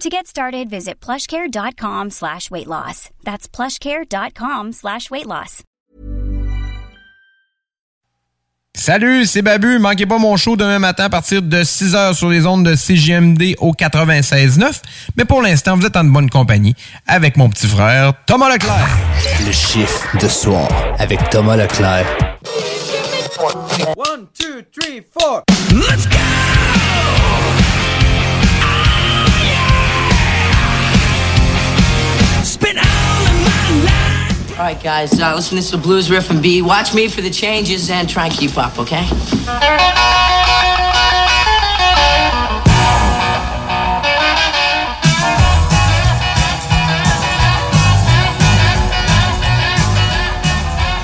To get started, visit plushcare.com slash weight loss. That's plushcare.com slash weight loss. Salut, c'est Babu. Manquez pas mon show demain matin à partir de 6h sur les ondes de CGMD au 96.9. Mais pour l'instant, vous êtes en bonne compagnie avec mon petit frère Thomas Leclerc. Le chiffre de soir avec Thomas Leclerc. One, two, three, four. Let's go! All right, guys, uh, listen this blues riff and B. Watch me for the changes and try and keep up, okay?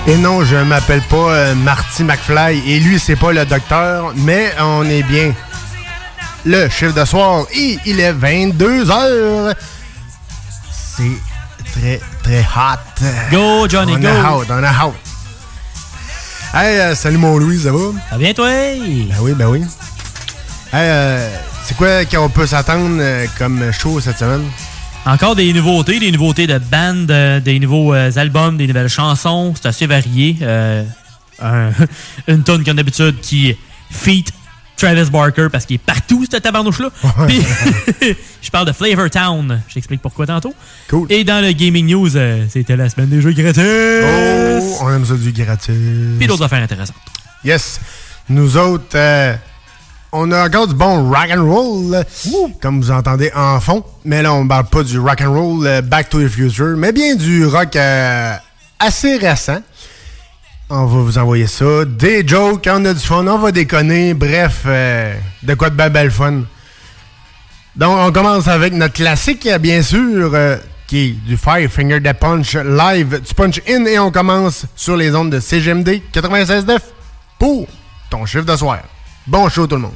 Et non, je m'appelle pas euh, Marty McFly et lui, c'est pas le docteur, mais on est bien. Le chiffre de soir, et il est 22 heures. C'est très, très hot. Go, Johnny, on go. A hot, on a hot. Hey, euh, salut mon Louis, ça va? Ça vient, toi? Ben oui, ben oui. Hey, euh, c'est quoi qu'on peut s'attendre euh, comme show cette semaine? Encore des nouveautés, des nouveautés de band, euh, des nouveaux albums, des nouvelles chansons. C'est assez varié. Un- une tonne comme d'habitude qui feat Travis Barker parce qu'il est partout, ce tabarnouche-là. Puis, je parle de Flavor Town. J'explique pourquoi tantôt. Cool. Et dans le Gaming News, euh, c'était la semaine des jeux gratis. Oh, on aime ça du gratis. Puis d'autres affaires intéressantes. Yes. Nous autres, euh, on a encore du bon rock and roll, comme vous entendez en fond. Mais là, on parle pas du rock and roll euh, Back to the Future, mais bien du rock assez récent. On va vous envoyer ça. Des jokes, on a du fun, on va déconner. Bref, euh, de quoi de bel bel fun. Donc, on commence avec notre classique, bien sûr, euh, qui est du Five Finger Death Punch live du Punch In. Et on commence sur les ondes de CGMD 96.9 pour ton chiffre de soir. Bon tout le monde.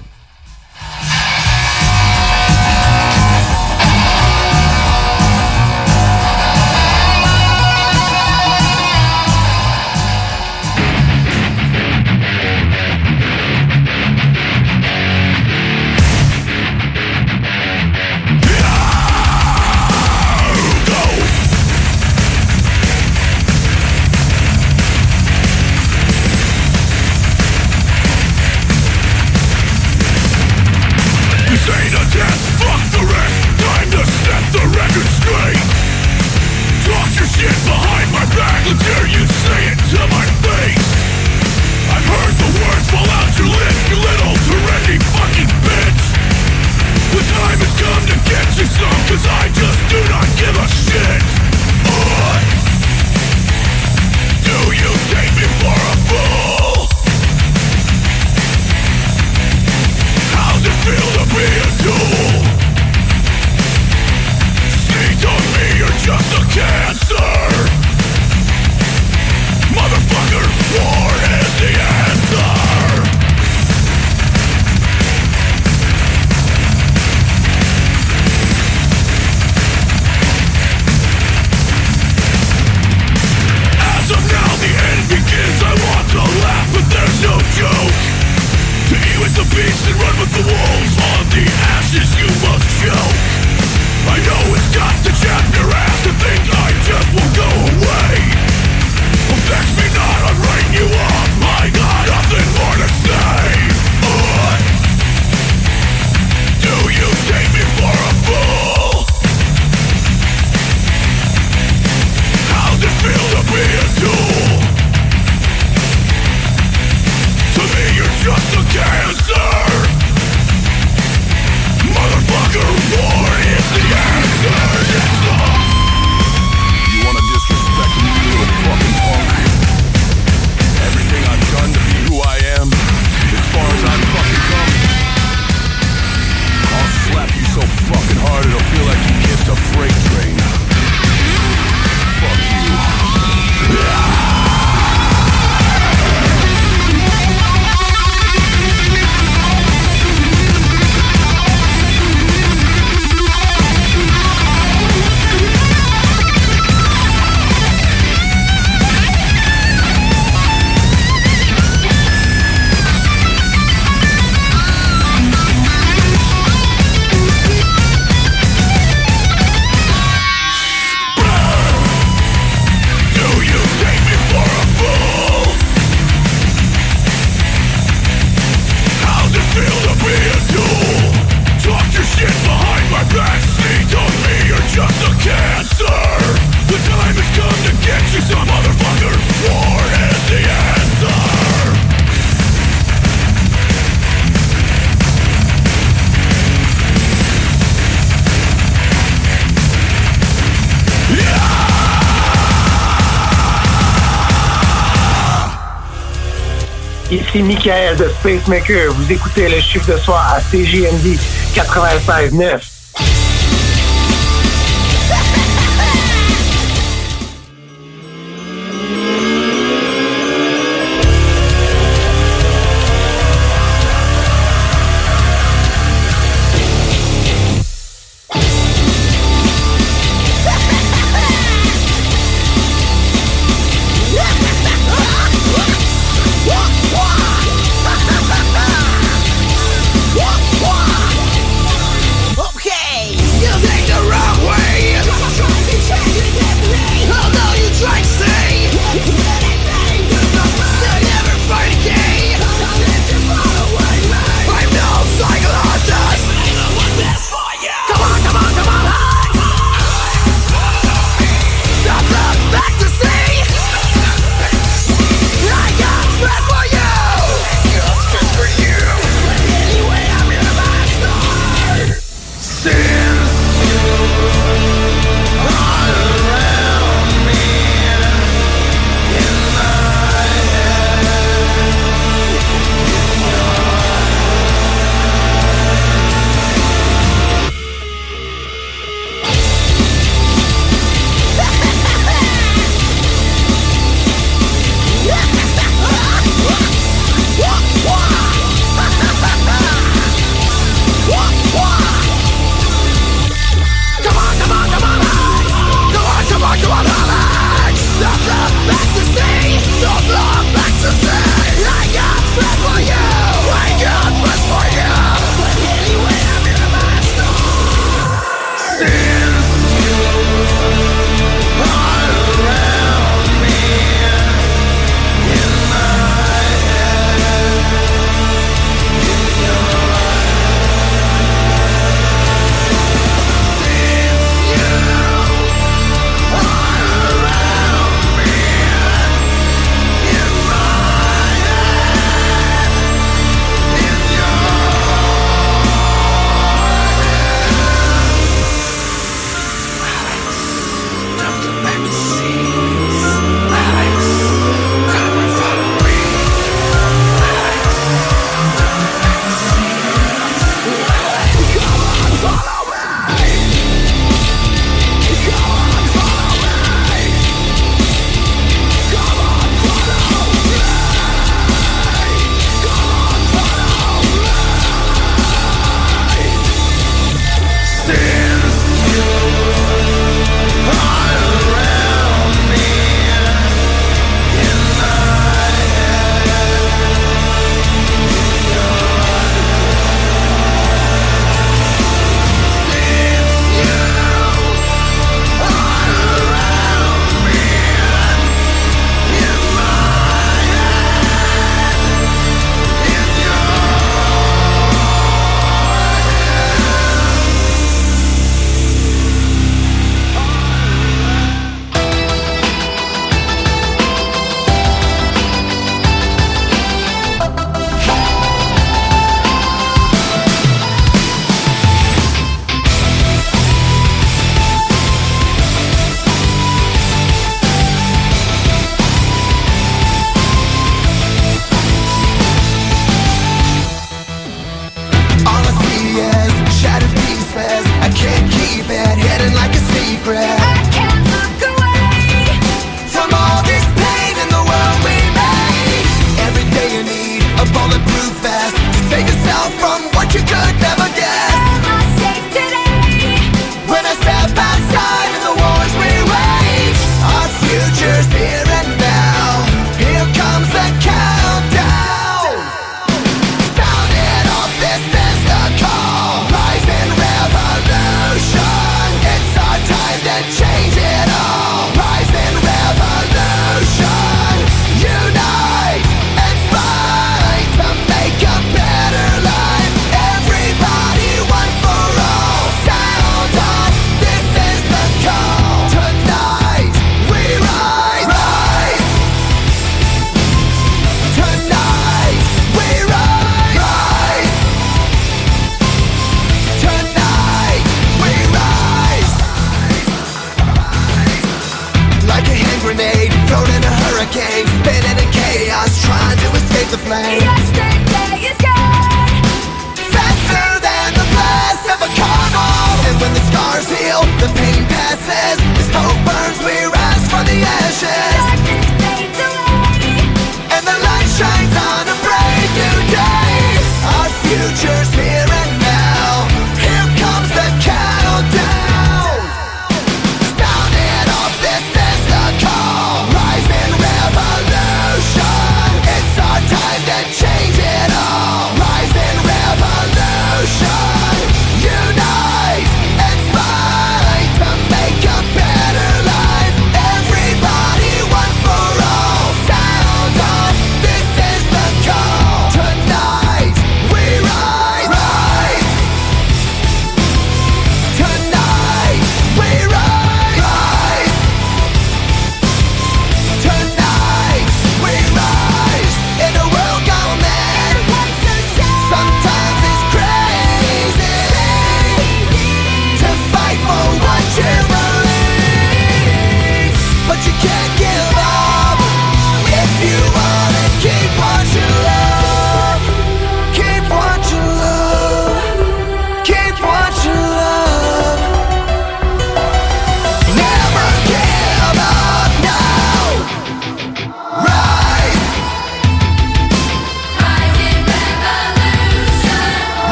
Michael de Spacemaker. Vous écoutez le chiffre de soir à CJMD 96.9.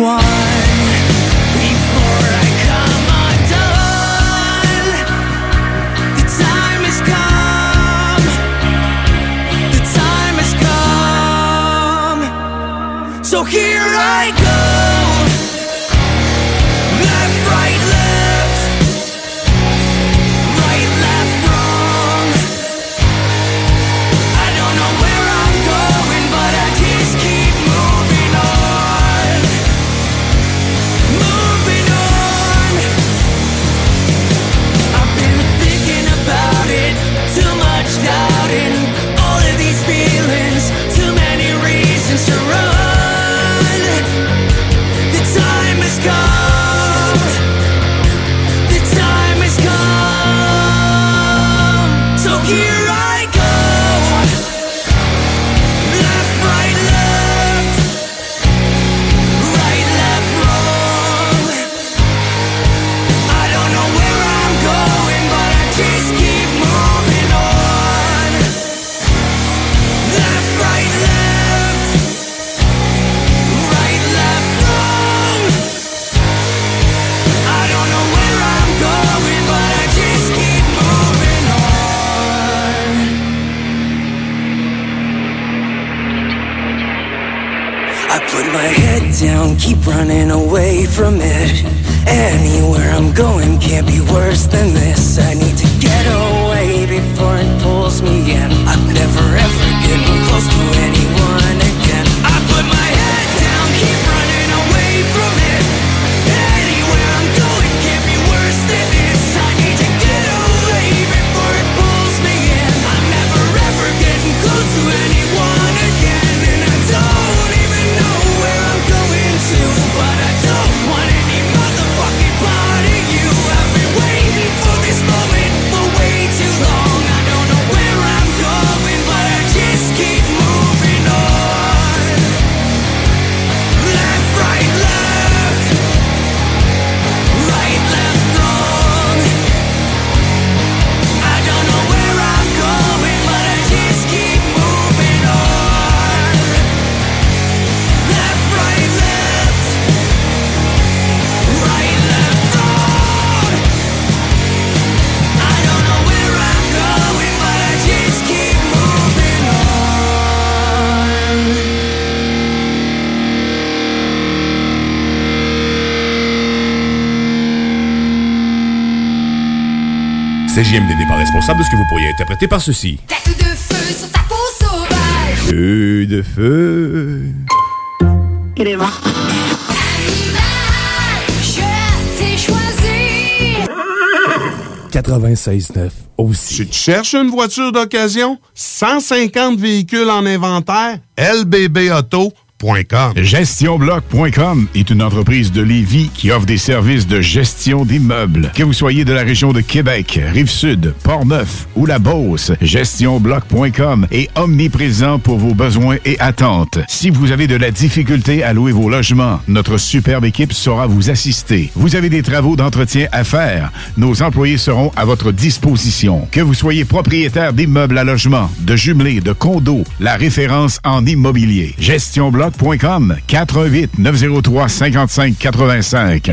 one CJMD n'est pas responsable de ce que vous pourriez interpréter par ceci. Tête de feu sur ta peau sauvage. Feu de feu. Je t'ai choisi. 96.9 aussi. Si tu cherches une voiture d'occasion, 150 véhicules en inventaire, lbbauto.com. GestionBloc.com est une entreprise de Lévis qui offre des services de gestion d'immeubles. Que vous soyez de la région de Québec, Rive-Sud, Port-Neuf ou la Beauce, GestionBloc.com est omniprésent pour vos besoins et attentes. Si vous avez de la difficulté à louer vos logements, notre superbe équipe saura vous assister. Vous avez des travaux d'entretien à faire, nos employés seront à votre disposition. Que vous soyez propriétaire d'immeubles à logement, de jumelés, de condos, la référence en immobilier. GestionBloc.com 418 903 55 85.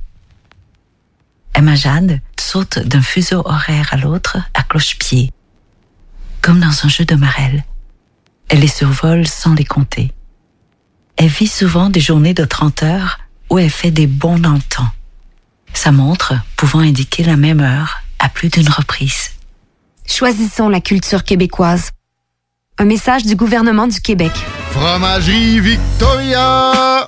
Emma Jade saute d'un fuseau horaire à l'autre à cloche-pied, comme dans un jeu de marelle. Elle les survole sans les compter. Elle vit souvent des journées de 30 heures où elle fait des bons dans le temps. Sa montre pouvant indiquer la même heure à plus d'une reprise. Choisissons la culture québécoise. Un message du gouvernement du Québec. Fromagerie Victoria!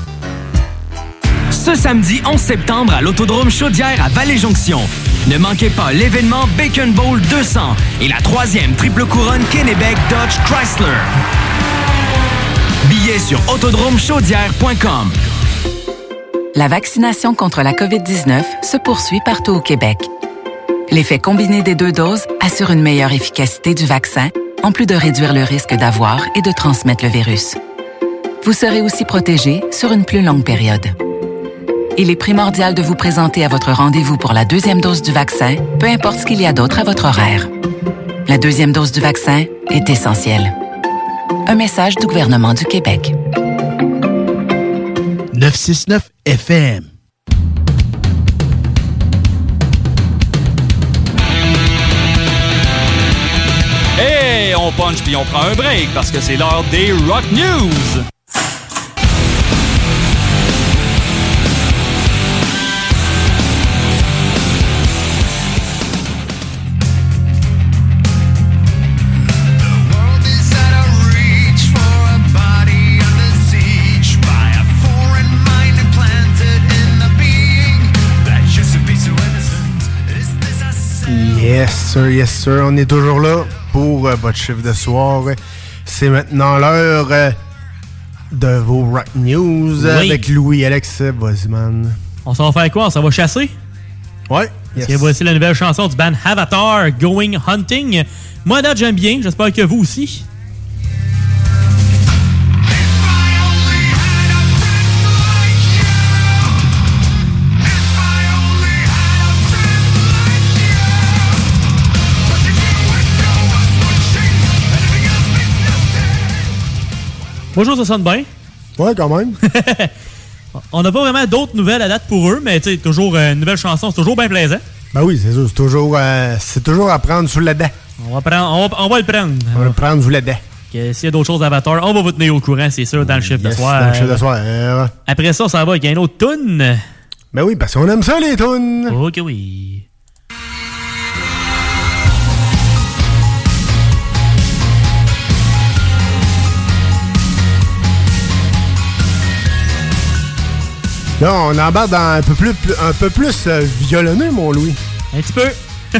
Ce samedi 11 septembre à l'Autodrome Chaudière à Vallée-Jonction. Ne manquez pas l'événement Bacon Bowl 200 et la troisième triple couronne Kennebec Dodge Chrysler. Billets sur autodromechaudière.com. La vaccination contre la COVID-19 se poursuit partout au Québec. L'effet combiné des deux doses assure une meilleure efficacité du vaccin, en plus de réduire le risque d'avoir et de transmettre le virus. Vous serez aussi protégé sur une plus longue période. Il est primordial de vous présenter à votre rendez-vous pour la deuxième dose du vaccin, peu importe ce qu'il y a d'autre à votre horaire. La deuxième dose du vaccin est essentielle. Un message du gouvernement du Québec. 969 FM. Hey, on punch puis on prend un break parce que c'est l'heure des Rock News. Yes, sir, yes, sir. On est toujours là pour euh, votre chiffre de soir. C'est maintenant l'heure euh, de vos Rock News Oui. avec Louis Alex Bosman. On s'en va faire quoi? On s'en va chasser? Ouais. Parce que voici la nouvelle chanson du band Avatar, Going Hunting. Moi, à date, j'aime bien. J'espère que vous aussi. Bonjour, ça sonne bien? Ouais, quand même. On n'a pas vraiment d'autres nouvelles à date pour eux, mais tu sais, toujours euh, une nouvelle chanson, c'est toujours bien plaisant. Ben oui, c'est sûr. C'est toujours, euh, c'est toujours à prendre sous la dent. On va, prendre, on va, on va le prendre. On va le prendre sous la dent. Que S'il y a d'autres choses d'Avatar, on va vous tenir au courant, c'est sûr, dans le chiffre de soir. dans le chiffre de soir. euh, ouais. Après ça, s'en va avec un autre tune. Ben oui, parce qu'on aime ça, les tunes. Ok, oui. Là, on embarque dans un peu plus, un peu plus euh, violonneux, mon Louis. Un petit peu.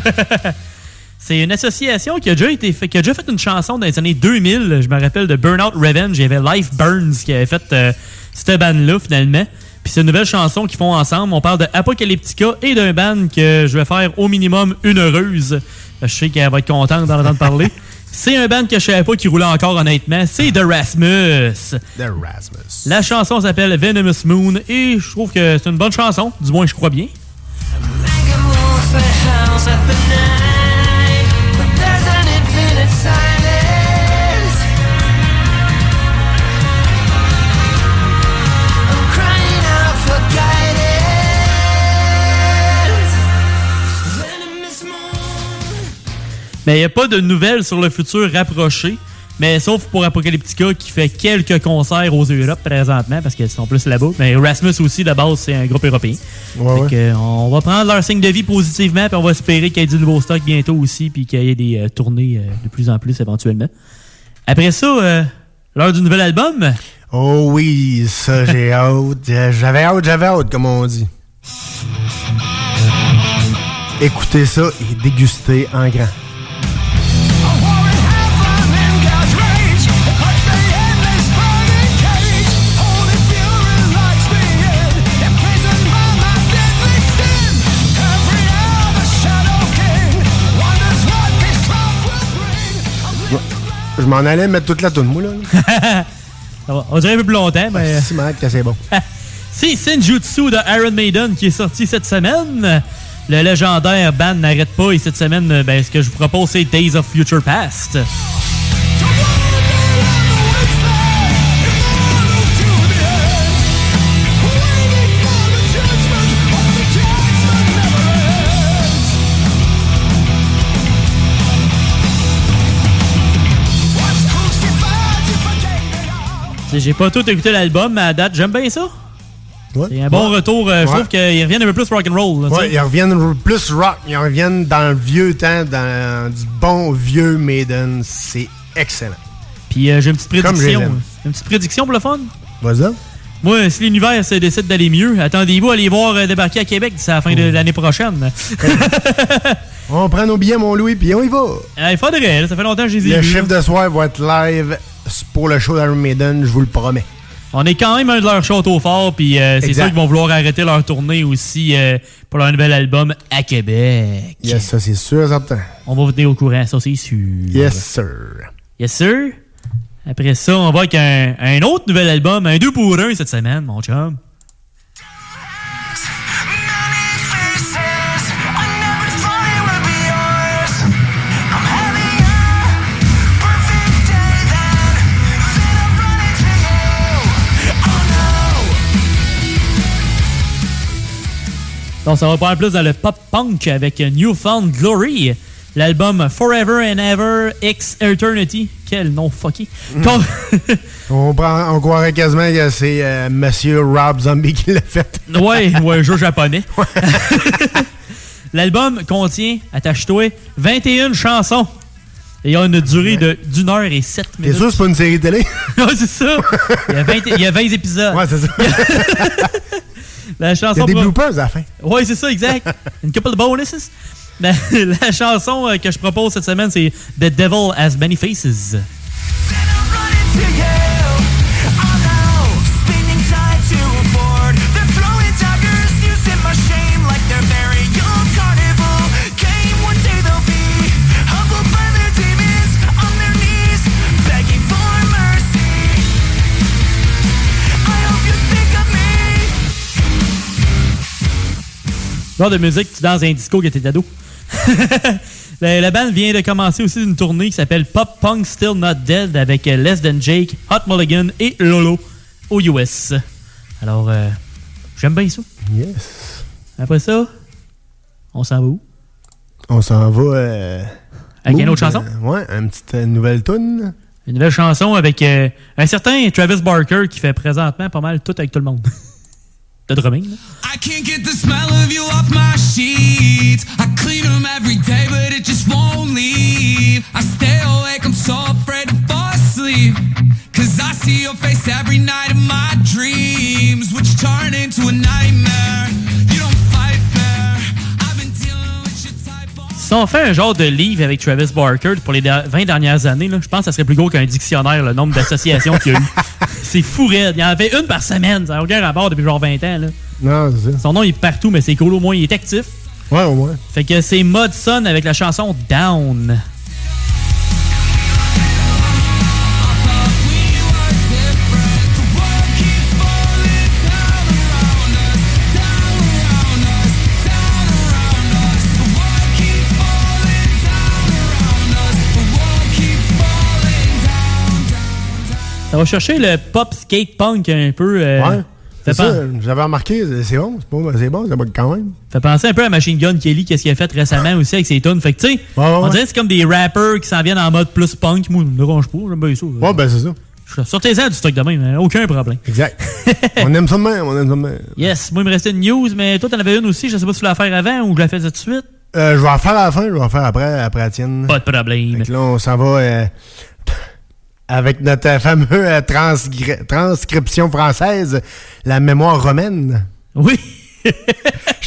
C'est une association qui a déjà été fait, qui a déjà fait une chanson dans les années 2000. Je me rappelle de Burnout Revenge. Il y avait Life Burns qui avait fait euh, cette band-là finalement. Puis c'est une nouvelle chanson qu'ils font ensemble. On parle de Apocalyptica et d'un band que je vais faire au minimum une heureuse. Je sais qu'elle va être contente d'en entendre parler. C'est un band que je savais pas qui roulait encore honnêtement. C'est The Rasmus. The Rasmus. La chanson s'appelle Venomous Moon et je trouve que c'est une bonne chanson. Du moins, je crois bien. Mais il n'y a pas de nouvelles sur le futur rapproché. Mais sauf pour Apocalyptica qui fait quelques concerts aux Europe présentement parce qu'ils sont plus là-bas. Mais Rasmus aussi, de base, c'est un groupe européen. Ouais, que, euh, on va prendre leur signe de vie positivement puis on va espérer qu'il y ait du nouveau stock bientôt aussi puis qu'il y ait des euh, tournées euh, de plus en plus éventuellement. Après ça, euh, l'heure du nouvel album? Oh oui, ça, j'ai hâte. J'avais hâte, j'avais hâte, comme on dit. Écoutez ça et dégustez en grand. Je m'en allais mettre toute la toune, moi, là. Ça va. On dirait un peu plus longtemps, mais. Si, que c'est bon. C'est Senjutsu de Iron Maiden qui est sorti cette semaine. Le légendaire band n'arrête pas et cette semaine, ben, ce que je vous propose, c'est Days of Future Past. J'ai pas tout écouté l'album, mais à date, j'aime bien ça. C'est un bon Ouais. retour. euh, Je Ouais. trouve qu'ils reviennent un peu plus rock'n'roll. Ouais, ils reviennent plus rock, ils reviennent dans le vieux temps, dans du bon vieux Maiden. C'est excellent. Puis euh, j'ai une petite prédiction. aime. Une petite prédiction pour le fun. Vas-y. Moi, si l'univers se décide d'aller mieux, attendez-vous à les voir euh, débarquer à Québec d'ici à la fin de l'année prochaine. On prend nos billets, mon Louis, puis on y va. Euh, Il faudrait, ça fait longtemps que je les ai Le chiffre de soir va être live pour le show d'Iron Maiden, je vous le promets. On est quand même un de leurs châteaux forts, puis euh, c'est sûr qu'ils vont vouloir arrêter leur tournée aussi euh, pour leur nouvel album à Québec. Yes, ça c'est sûr, certain. On va vous tenir au courant, ça c'est sûr. Yes, sir. Yes, sir. Après ça, on va avec un, un autre nouvel album, un 2 pour 1 cette semaine, mon chum. Donc, ça va pas plus dans le pop-punk avec Newfound Glory. L'album Forever and Ever X Eternity. Quel nom fucky. Con- On, prend, on croirait quasiment que c'est euh, Monsieur Rob Zombie qui l'a fait. ouais, ou un jeu japonais. L'album contient, attache-toi, 21 chansons. Et il a une durée de d'une heure et 7 T'es minutes. sûr que c'est pas une série télé? ouais, c'est ça. Il y, a 20, il y a 20 épisodes. Ouais, c'est ça. La chanson Il y a des pro- bloopers à la fin. Ouais, c'est ça, exact. Une couple de bonuses. La, la chanson euh, que je propose cette semaine, c'est The Devil Has Many Faces. Genre de musique, tu danses un disco que t'es ado. la, la bande vient de commencer aussi une tournée qui s'appelle Pop Punk Still Not Dead avec euh, Less Than Jake, Hot Mulligan et Lolo aux US. Alors, euh, j'aime bien ça. Yes. Après ça, on s'en va où? On s'en va. euh, Avec une autre chanson? euh, ouais, une petite nouvelle tune. Une nouvelle chanson avec euh, un certain Travis Barker qui fait présentement pas mal tout avec tout le monde. de drumming. I can't get the smell of you off my sheets. I clean them every day, but it just won't leave. I stay awake, I'm so afraid to fall asleep. Cause I see your face every night in my dreams, which turn into a nightmare. Si on fait un genre de livre avec Travis Barker pour les der- 20 dernières années, là, je pense que ça serait plus gros qu'un dictionnaire, le nombre d'associations qu'il y a eu. C'est fou raide. Il y en avait une par semaine. Ça n'a aucun rapport depuis genre 20 ans. Là. Non, c'est ça. Son nom il est partout, mais c'est cool au moins, il est actif. Ouais, au moins. Fait que c'est Modson avec la chanson Down. Ça va chercher le pop skate punk un peu. euh, Ouais. C'est ça, j'avais remarqué, c'est- bon, c'est bon, c'est bon, bon quand même. Fait penser un peu à Machine Gun Kelly, qu'est-ce qu'il a fait récemment aussi avec ses tunes. Fait que tu sais, on dirait que c'est comme des rappers qui s'en viennent en mode plus punk. Moi, je me dérange pas, j'aime bien ça. Ouais, ben c'est ça. Sortez-en du stock de même, hein, aucun problème. Exact. on aime ça de même, on aime ça de même. Yes, moi il me restait une news, mais toi t'en avais une aussi, je sais pas si tu voulais la faire avant ou je la faisais tout de suite. Euh, je vais en faire à la fin, je vais en faire après, après la tienne. Pas de problème. Fait que là, on s'en va euh, avec notre euh, fameux euh, transgri- transcription française, la mémoire romaine. Oui. Je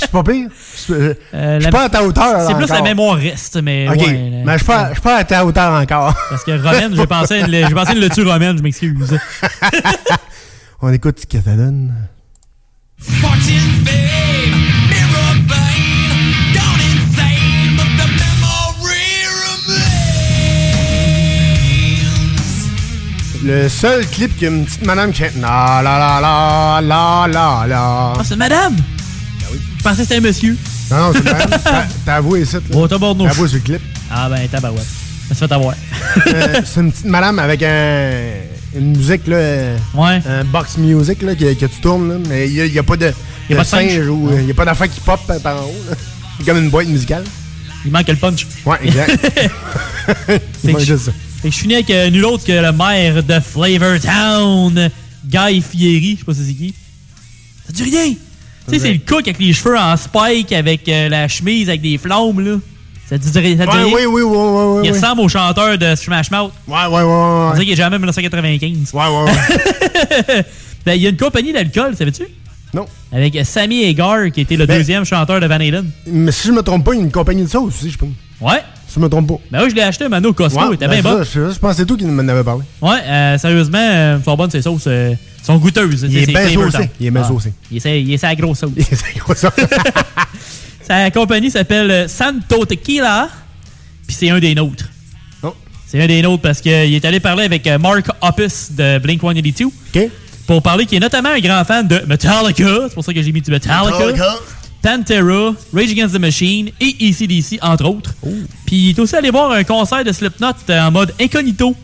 suis pas pire. Je suis euh, je suis pas à ta hauteur. C'est plus encore. la mémoire reste, mais. Ok, ouais, mais je suis pas, je suis pas à ta hauteur encore. Parce que romaine, j'ai pensé, à une- j'ai pensé une lecture romaine, je m'excuse. On écoute ce que ça donne. Le seul clip qu'il y a une petite madame qui chante la la la la la la la. Ah, c'est madame! Je pensais que c'était un monsieur. Non, non, c'est une madame. T'as- T'as avoué là. Oh, t'as T'as avoué sur le clip. Ah ben, tabarouette. Ça se fait avoir. Euh, c'est une petite madame avec un, une musique, là. euh, Ouais. Un box music, là, que, que tu tournes, là. Mais il n'y a, pas de, Y a de pas de singe? singe ou il n'y a pas d'affaire qui pop euh, par en haut, là. C'est comme une boîte musicale. Il manque le punch. Ouais, exact. Que je- juste ça. Fait que je finis avec euh, nul autre que le maire de Flavor Town, Guy Fieri. Je sais pas si c'est qui. Ça dit rien! Tu sais, c'est le cook avec les cheveux en spike, avec euh, la chemise avec des flammes, là. Ça dit, ça dit Ouais, rien? oui, oui, oui, oui, oui, Il ressemble au chanteur de Smash Mouth. Ouais, ouais, ouais. On ouais. dirait qu'il est jamais en 1995. Ouais, ouais, ouais. Ben, il y a une compagnie d'alcool, savais-tu? Non. Avec Sammy Hagar, qui était le Ben- deuxième chanteur de Van Halen. Mais si je me trompe pas, il y a une compagnie de sauce aussi, je pense. Ouais. Si je me trompe pas. Ben oui, je l'ai acheté, Mano, Costco. Ouais, il était ben, bien bon. Je, je pense que c'est toi qui m'en avais parlé. Ouais, euh, sérieusement, euh, sont bonnes ces sauces. euh, sont goûteuses. Il est bien saucé. Il est bien saucé. Il est sa- grosse sauce. Il est sa grosse sauce. Sa compagnie s'appelle euh, Santo Tequila. Puis c'est un des nôtres. Oh. C'est un des nôtres parce qu'il est allé parler avec Mark Hoppus de Blink 182. OK. Pour parler qu'il est notamment un grand fan de Metallica. C'est pour ça que j'ai mis du Metallica. Metallica. Pantera, Rage Against the Machine et ECDC, entre autres. Puis il est aussi allé voir un concert de Slipknot euh, en mode incognito.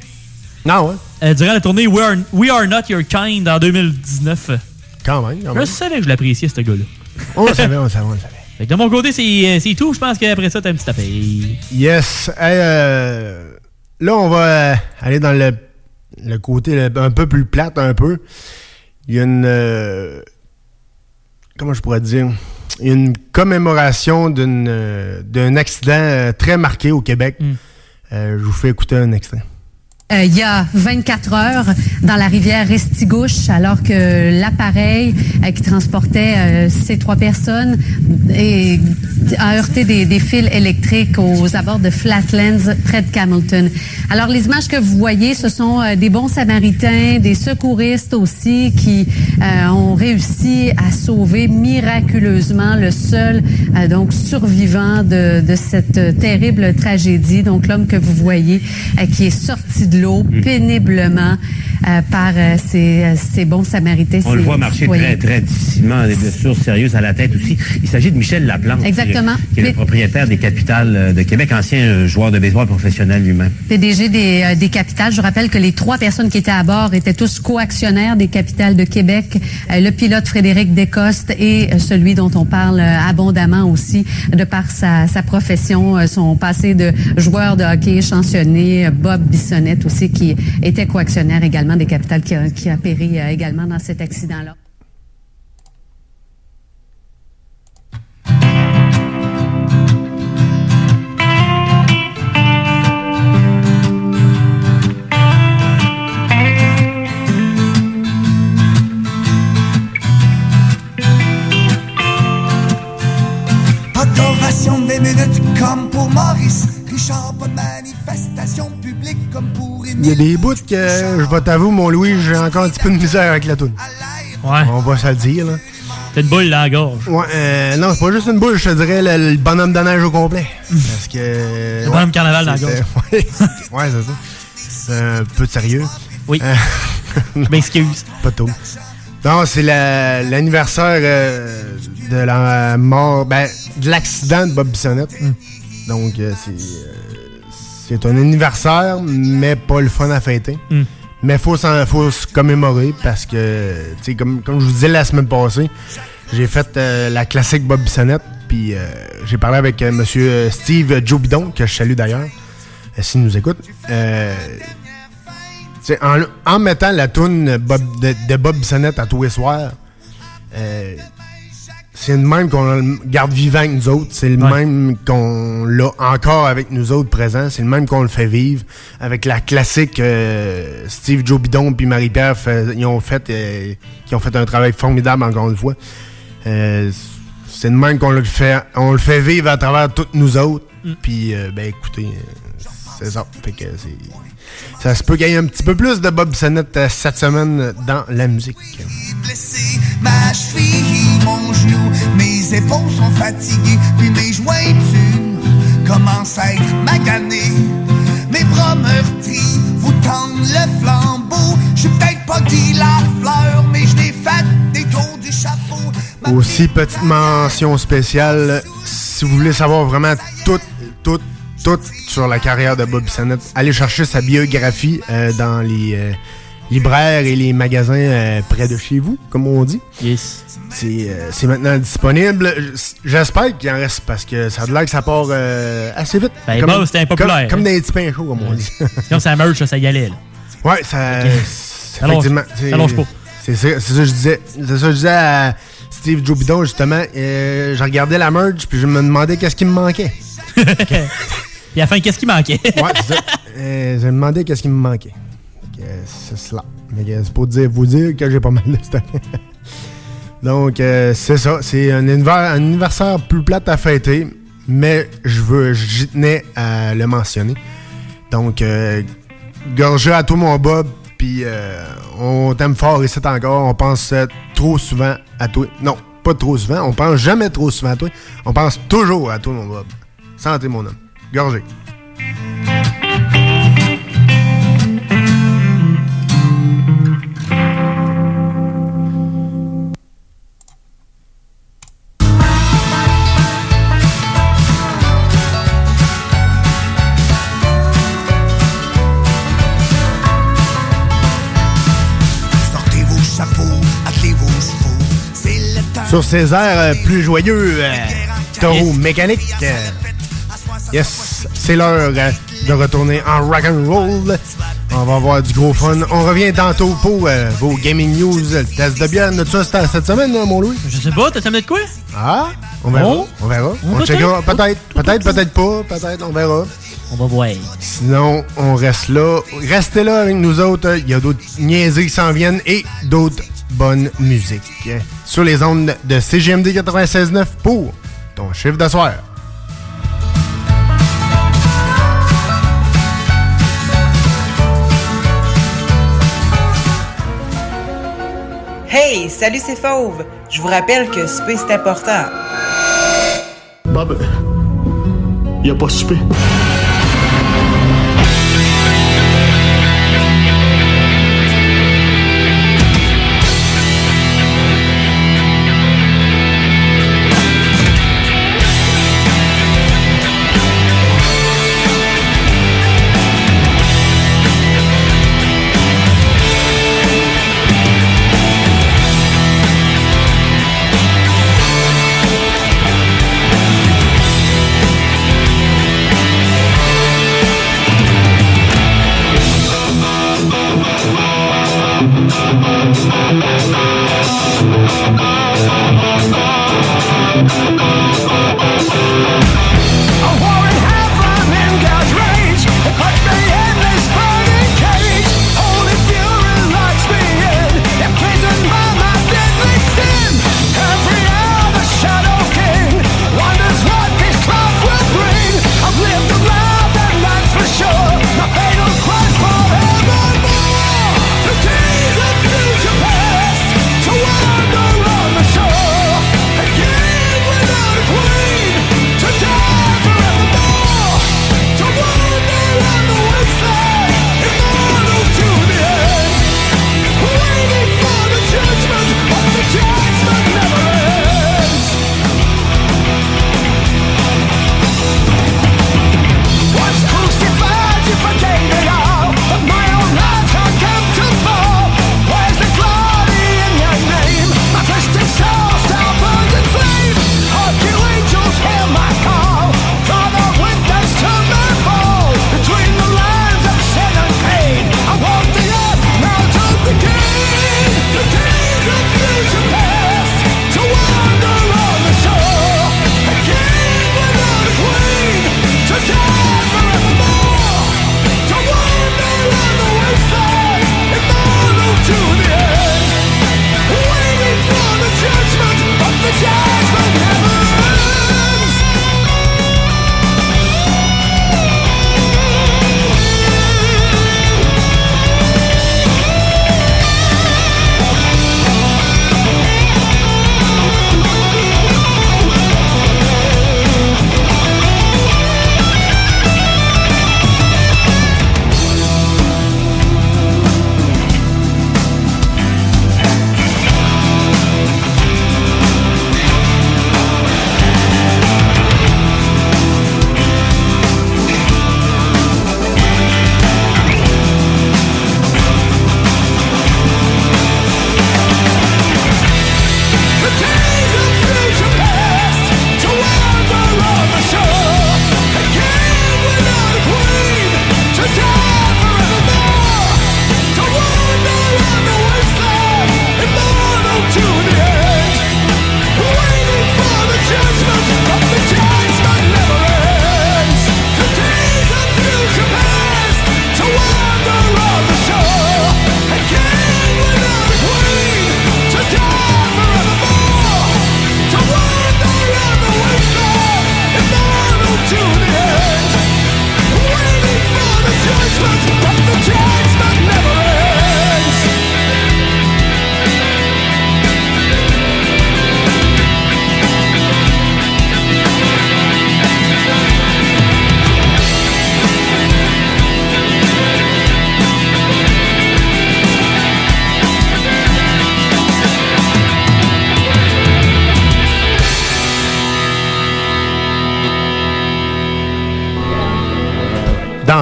Non, ouais. euh, durant la tournée We Are, We Are Not Your Kind en 2019. Quand même, quand Je savais que je l'appréciais, ce gars-là. On le savait, on le savait, on le savait. Fait que de mon côté, c'est euh, tout. Je pense qu'après ça, t'as un petit affaire. Yes. Hey, euh, là, on va aller dans le, le côté le- un peu plus plate, un peu. Il y a une... euh, comment je pourrais dire? Une commémoration euh, d'un accident euh, très marqué au Québec. Euh, je vous fais écouter un extrait. Euh, il y a 24 heures dans la rivière Restigouche, alors que l'appareil euh, qui transportait euh, ces trois personnes a heurté des, fils électriques aux abords de Flatlands, près de Camilton. Alors, les images que vous voyez, ce sont des bons samaritains, des secouristes aussi, qui ont réussi à sauver miraculeusement le seul donc survivant de, cette terrible tragédie. Donc, l'homme que vous voyez qui est sorti de l'eau péniblement euh, par euh, ces, euh, ces bons samaritains. On le voit marcher citoyens. très, très difficilement, des blessures sérieuses à la tête aussi. Il s'agit de Michel Laplante. Exactement. Qui, qui est le propriétaire des capitales euh, de Québec, ancien euh, joueur de baseball professionnel lui-même. PDG des, euh, des capitales. Je rappelle que les trois personnes qui étaient à bord étaient tous coactionnaires des capitales de Québec. Le pilote Frédéric Descostes et celui dont on parle abondamment aussi de par sa, sa profession, son passé de joueur de hockey chansonné, euh, Bob Bissonnette aussi, qui était coactionnaire également des capitales, qui a, péri euh, également dans cet accident-là. Pas d'ovation de 20 minutes comme pour Maurice. Richard, pas de manifestation publique comme pour Il y a des bouts que, je vais t'avouer, mon Louis, j'ai encore un petit peu de misère avec la toune. Ouais. On va se le dire, là. T'as une boule dans la gorge. Ouais, euh, non, c'est pas juste une boule, je te dirais le, le bonhomme de neige au complet. Parce que. Le bonhomme carnaval dans la c'était- Ouais, ouais c'est ça. C'est un peu de sérieux. Oui. Euh, Je m'excuse. Pas tout. Non, c'est la- l'anniversaire euh, de la mort, ben, de l'accident de Bob Bissonnette. Donc, euh, c'est euh, c'est un anniversaire, mais pas le fun à fêter. Mm. Mais faut faut se commémorer parce que, comme, comme je vous disais la semaine passée, j'ai fait euh, la classique Bob Bissonnette, puis euh, j'ai parlé avec euh, monsieur Steve Joe Bidon, que je salue d'ailleurs, euh, s'il nous écoute. Euh, en, en mettant la toune Bob, de, de Bob Bissonnette à tous les soirs, euh, c'est le même qu'on le garde vivant avec nous autres. C'est le même qu'on l'a encore avec nous autres présents. C'est le même qu'on le fait vivre. Avec la classique euh, Steve Joe Bidon puis Marie-Pierre, ils ont fait euh, qui ont fait un travail formidable encore une fois. Euh, c'est le même qu'on le fait on le fait vivre à travers toutes nous autres. Puis euh, ben écoutez, euh, c'est ça. Fait que c'est ça se peut ait un petit peu plus de Bob Bissonnette euh, cette semaine dans la musique. blessé, ma cheville, mon genou, mes épaules sont fatiguées, puis mes jointures commencent à être maganées. Mes bras meurtris vous tendent le flambeau. Je suis peut-être pas dit la fleur, mais je l'ai fait des tours du chapeau. Aussi, petite mention spéciale, si vous voulez savoir vraiment tout, tout, tout sur la carrière de Bob Bissonnette, allez chercher sa biographie euh, dans les, euh, libraires et les magasins euh, près de chez vous, comme on dit. Yes. C'est maintenant disponible. J'espère qu'il en reste parce que ça a l'air que ça part assez vite. Ben, bah, c'était impopulaire, Comme, comme hein. des petits pains chauds, comme on dit. Sinon, ça merge, ça y allait. Ouais, ça. Ça effectivement, pas. C'est ça, que je disais. C'est ça que je disais à Steve Joe Bidon, justement. Je regardais la merge, puis je me demandais qu'est-ce qui me manquait. Puis à la fin, qu'est-ce qui manquait? Ouais, c'est ça. Euh, qu'est-ce qui me manquait. Euh, C'est cela. Mais que c'est pour vous dire que j'ai pas mal de stock. Donc, euh, c'est ça. C'est un, anniver- un anniversaire plus plate à fêter, mais je veux, j'y tenais à le mentionner. Donc, euh, à toi, mon Bob, puis euh, on t'aime fort ici encore. On pense euh, trop souvent à toi. Non, pas trop souvent. On pense jamais trop souvent à toi. On pense toujours à toi, mon Bob. Santé, mon homme. Sortez vos chapeaux, attelez vos chevaux. C'est le temps. Sur ces airs euh, plus joyeux, euh, taureau mécanique. euh, yes, c'est l'heure euh, de retourner en rock and roll. On va avoir du gros fun. On revient tantôt pour euh, vos gaming news. Le test de bière, notre ça cette semaine, hein, mon Louis? Je sais pas, t'as terminé de quoi? Ah, on verra. Oh. On verra. On checkera. Peut-être, peut-être, peut-être pas. Peut-être, on verra. On va voir. Sinon, on reste là. Restez là avec nous autres. Il y a d'autres niaiseries qui s'en viennent et d'autres bonnes musiques. Sur les ondes de CGMD 96.9 pour ton chiffre de Hey, salut, c'est Fauve. Je vous rappelle que souper, c'est important. Bob, il a pas soupé.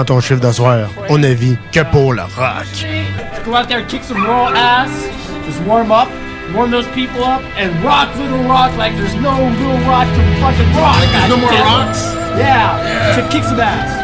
Ton chiffre de soir. On ne vit que pour le rock. Go out there, kick some raw ass, just warm up, warm those people up, and rock Little Rock like there's no Little Rock to fucking rock. Like there's no more rocks? Yeah, to kick some ass.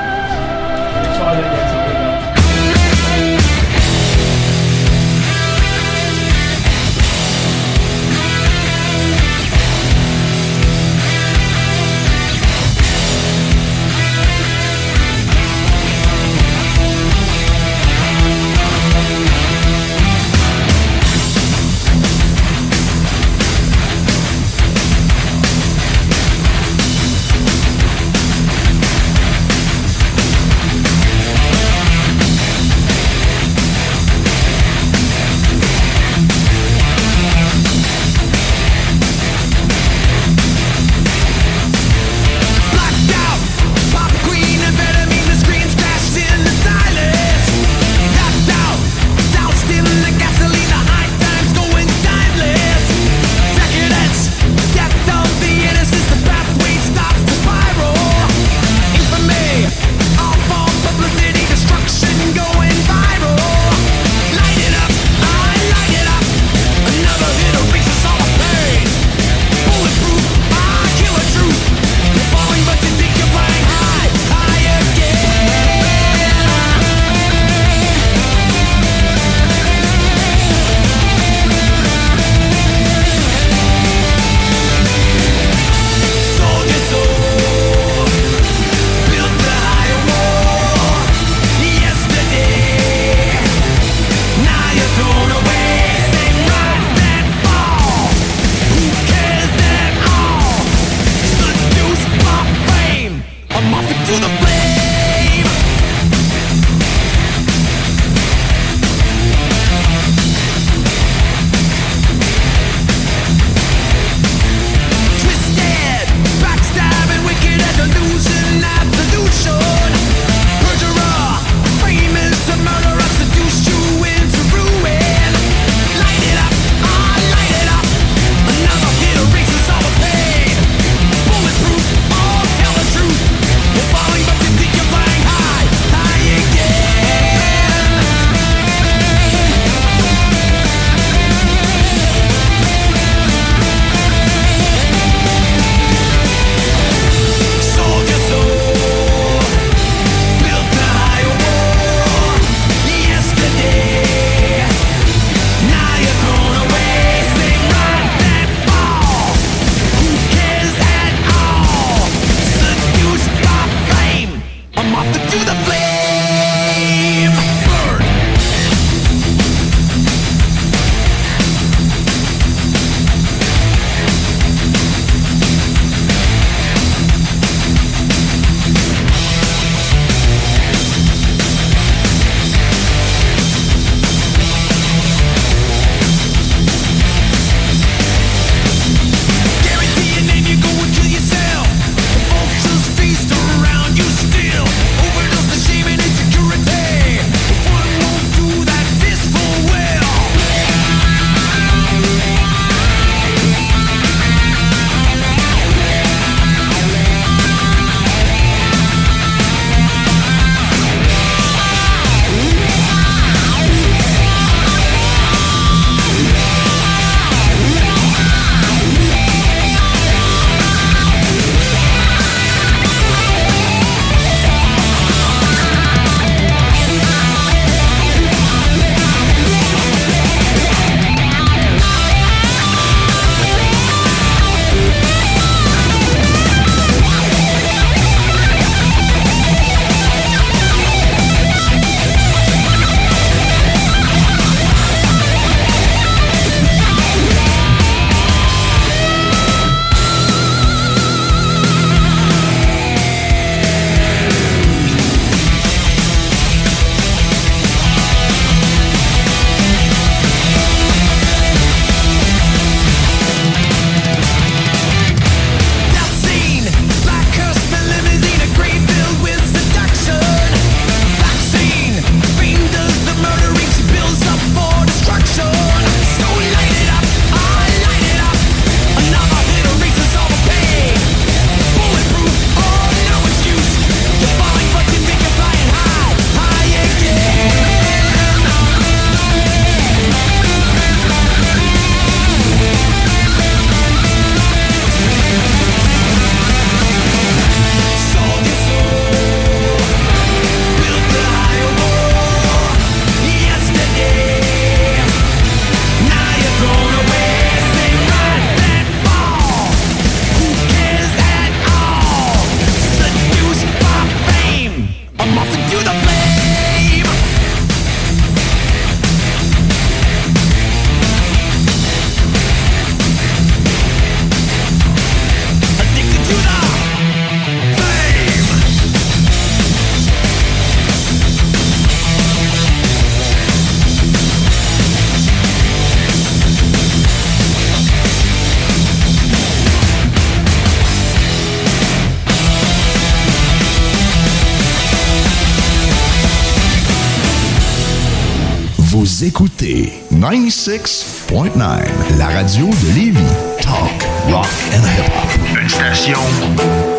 Vous écoutez 96.9, la radio de Lévis. Talk, rock and hip-hop. Une station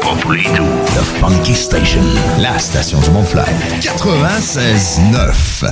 pas pour les doux. The Funky Station, la station du Mont-Flair. 96.9.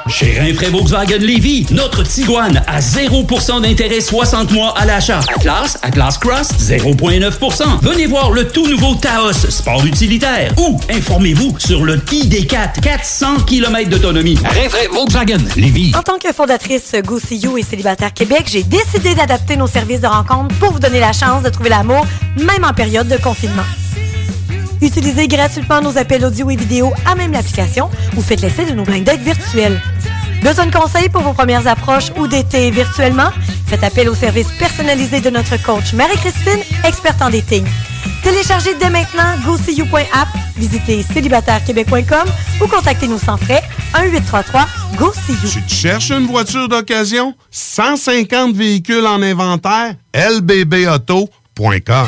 Chez Rinfraie Volkswagen Lévy, notre Tiguan à 0% d'intérêt 60 mois à l'achat. Atlas, Atlas Cross, 0,9%. Venez voir le tout nouveau Taos, sport utilitaire. Ou informez-vous sur le ID4, 400 km d'autonomie. Rinfraie Volkswagen Lévy. En tant que fondatrice Go See You et Célibataire Québec, j'ai décidé d'adapter nos services de rencontre pour vous donner la chance de trouver l'amour, même en période de confinement. Utilisez gratuitement nos appels audio et vidéo à même l'application ou faites l'essai de nos blind dates virtuels. Besoin de conseils pour vos premières approches ou d'été virtuellement? Faites appel au service personnalisé de notre coach Marie-Christine, experte en dating. Téléchargez dès maintenant GoSeeYou.app, visitez célibatairequebec.com ou contactez-nous sans frais 1-833-GO-SEE-YOU. Tu te cherches une voiture d'occasion? 150 véhicules en inventaire? lbbauto.com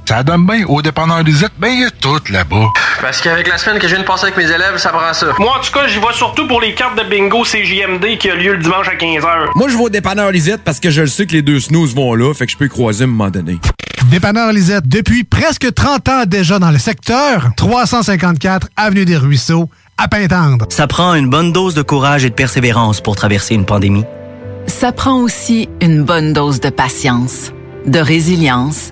Ça donne bien. Au dépanneur Lisette, ben il y a tout là-bas. Parce qu'avec la semaine que je viens de passer avec mes élèves, ça prend ça. Moi, en tout cas, j'y vais surtout pour les cartes de bingo CJMD qui a lieu le dimanche à 15h. Moi, je vais au dépanneur Lisette parce que je le sais que les deux snooze vont là, fait que je peux y croiser à un moment donné. Dépanneur Lisette, depuis presque 30 ans déjà dans le secteur, 354 Avenue des Ruisseaux, à Pintendre. Ça prend une bonne dose de courage et de persévérance pour traverser une pandémie. Ça prend aussi une bonne dose de patience, de résilience,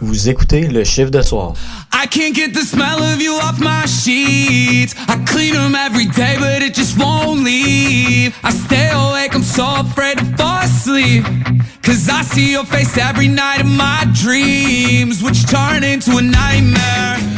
Vous écoutez le chiffre de soir. I can't get the smell of you off my sheets. I clean them every day, but it just won't leave. I stay awake, I'm so afraid to fall asleep. Cause I see your face every night in my dreams, which turn into a nightmare.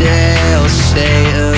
my stale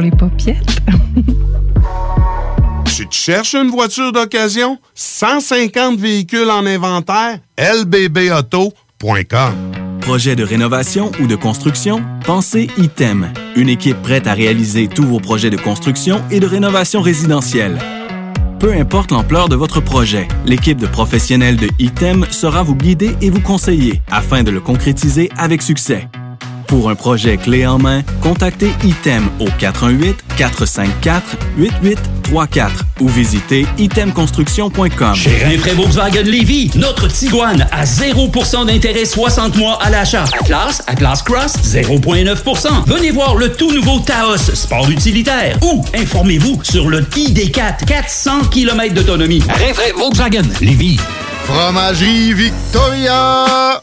pour les paupiètes. Tu te cherches une voiture d'occasion? 150 véhicules en inventaire? lbbauto.com Projet de rénovation ou de construction? Pensez ITEM, une équipe prête à réaliser tous vos projets de construction et de rénovation résidentielle. Peu importe l'ampleur de votre projet, l'équipe de professionnels de ITEM sera vous guider et vous conseiller afin de le concrétiser avec succès. Pour un projet clé en main, contactez ITEM au 418-454-8834 ou visitez itemconstruction.com. Chez Rinfraie Volkswagen Lévy, notre Tiguan à 0% d'intérêt 60 mois à l'achat. Atlas, Atlas Cross, 0,9%. Venez voir le tout nouveau Taos, sport utilitaire. Ou informez-vous sur le ID4, 400 km d'autonomie. Rinfraie Volkswagen Lévy. Fromagerie Victoria!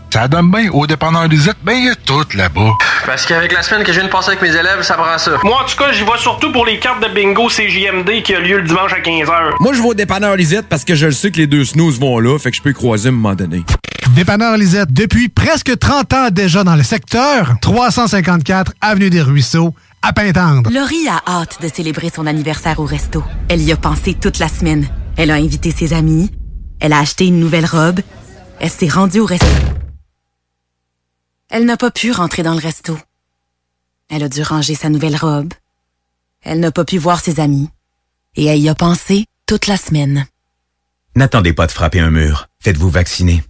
Ça donne bien. Au dépanneur Lisette, ben il y a tout là-bas. Parce qu'avec la semaine que je viens de passer avec mes élèves, ça prend ça. Moi, en tout cas, j'y vais surtout pour les cartes de bingo CJMD qui a lieu le dimanche à 15h. Moi, je vais au dépanneur Lisette parce que je le sais que les deux snooze vont là, fait que je peux y croiser à un moment donné. Dépanneur Lisette, depuis presque 30 ans déjà dans le secteur, 354 Avenue des Ruisseaux, à Pintendre. Laurie a hâte de célébrer son anniversaire au resto. Elle y a pensé toute la semaine. Elle a invité ses amis. Elle a acheté une nouvelle robe. Elle s'est rendue au resto. Elle n'a pas pu rentrer dans le resto. Elle a dû ranger sa nouvelle robe. Elle n'a pas pu voir ses amis. Et elle y a pensé toute la semaine. N'attendez pas de frapper un mur. Faites-vous vacciner.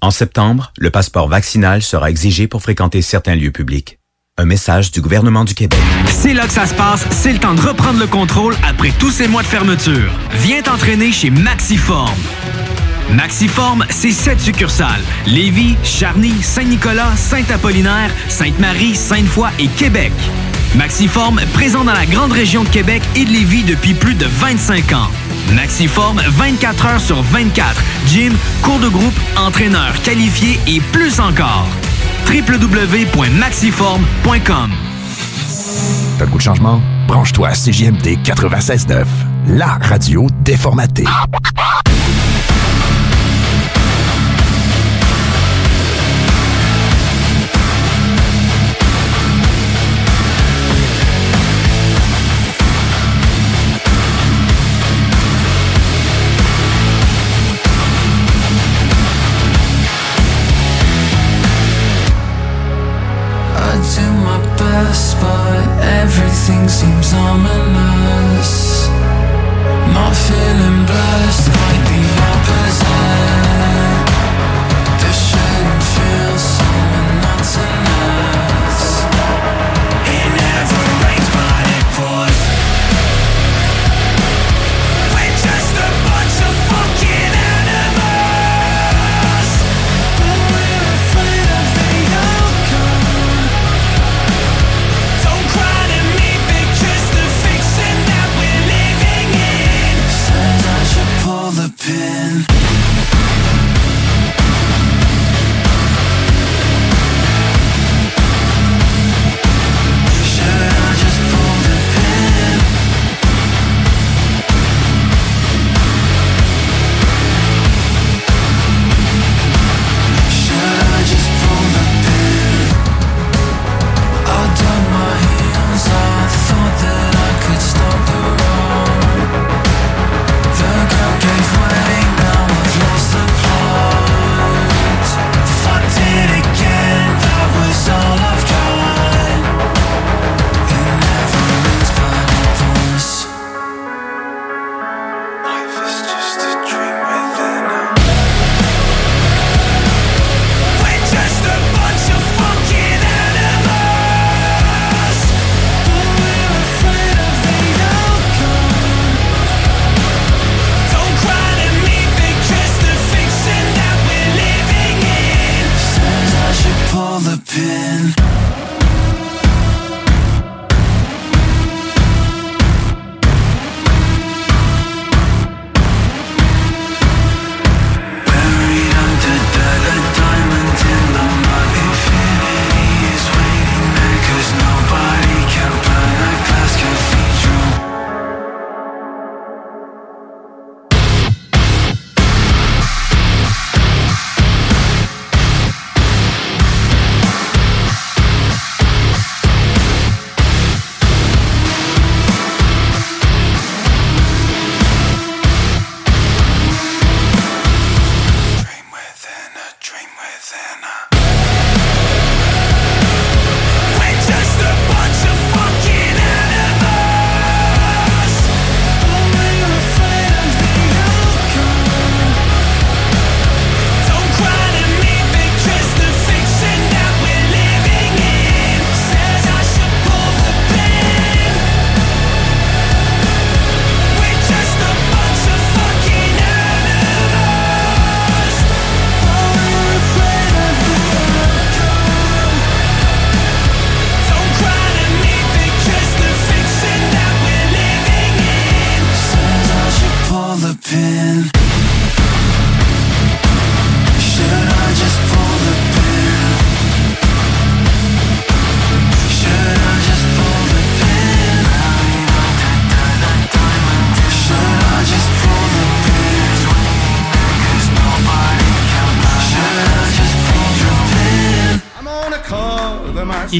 En septembre, le passeport vaccinal sera exigé pour fréquenter certains lieux publics. Un message du gouvernement du Québec. C'est là que ça se passe, c'est le temps de reprendre le contrôle après tous ces mois de fermeture. Viens t'entraîner chez Maxiform. Maxiform, c'est sept succursales. Lévis, Charny, Saint-Nicolas, Saint-Apollinaire, Sainte-Marie, Sainte-Foy et Québec. Maxiform, présent dans la grande région de Québec et de Lévis depuis plus de 25 ans. Maxiform, 24 heures sur 24. Gym, cours de groupe, entraîneur qualifié et plus encore. www.maxiform.com T'as le goût de changement? Branche-toi à CJMD 96.9, la radio déformatée. Seems ominous.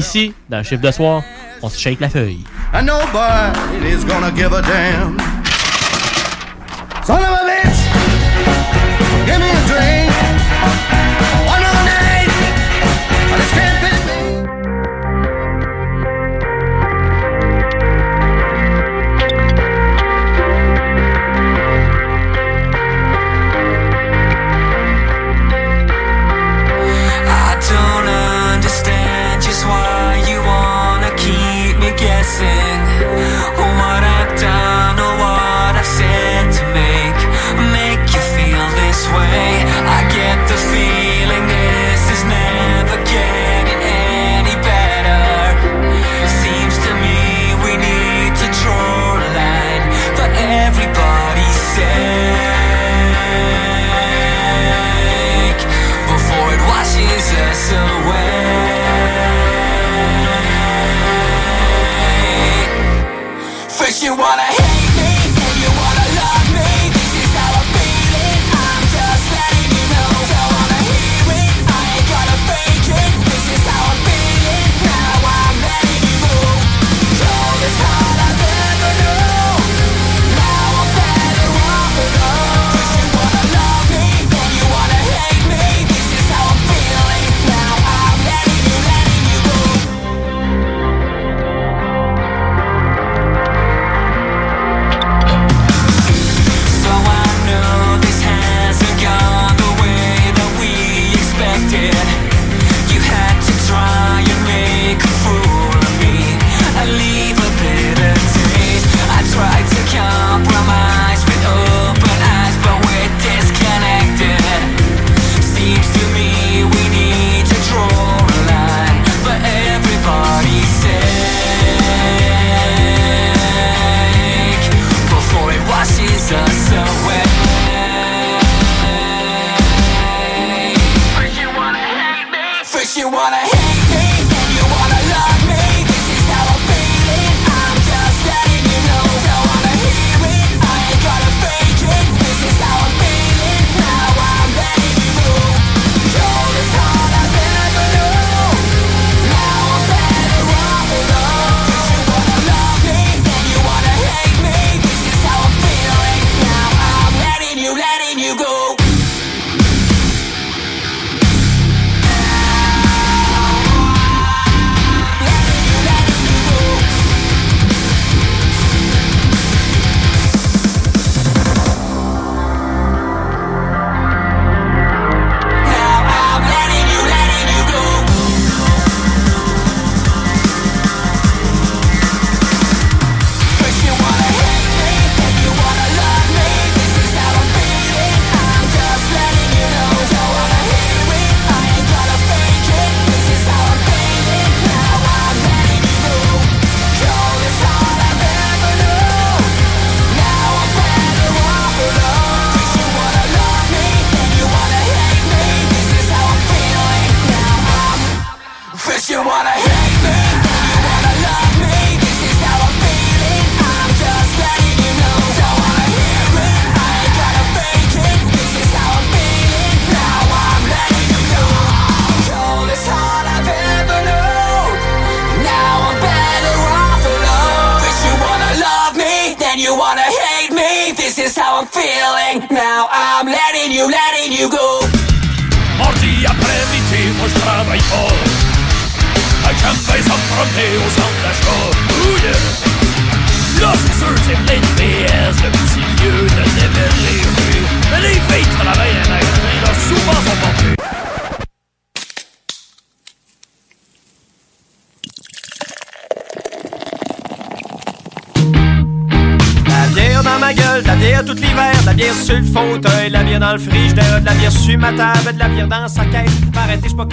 Ici, dans le chiffre de soir, on se shake la feuille. And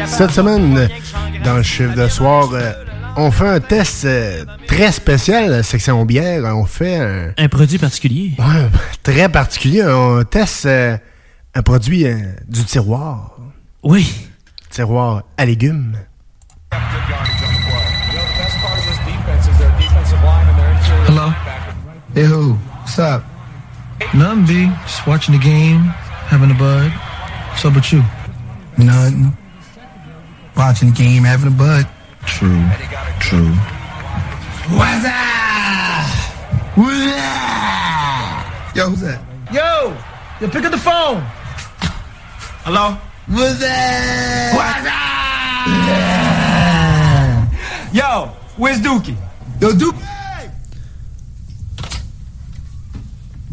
Cette semaine, dans le chiffre de soir, euh, on fait un test euh, très spécial, section bière. On fait un. Un produit particulier. Ouais, très particulier. On teste euh, un produit du tiroir. Oui. Tiroir à légumes. Hello. Hey, who? What's up? Nothing, B. Just watching the game, having a bud. What's up with you? Nothing. Watching the game, having a bud. True. True. What's up? What's up? Yo, who's that? Yo, yo, pick up the phone. Hello? What's that? What's up? Yo, where's Dookie? Yo, Dookie.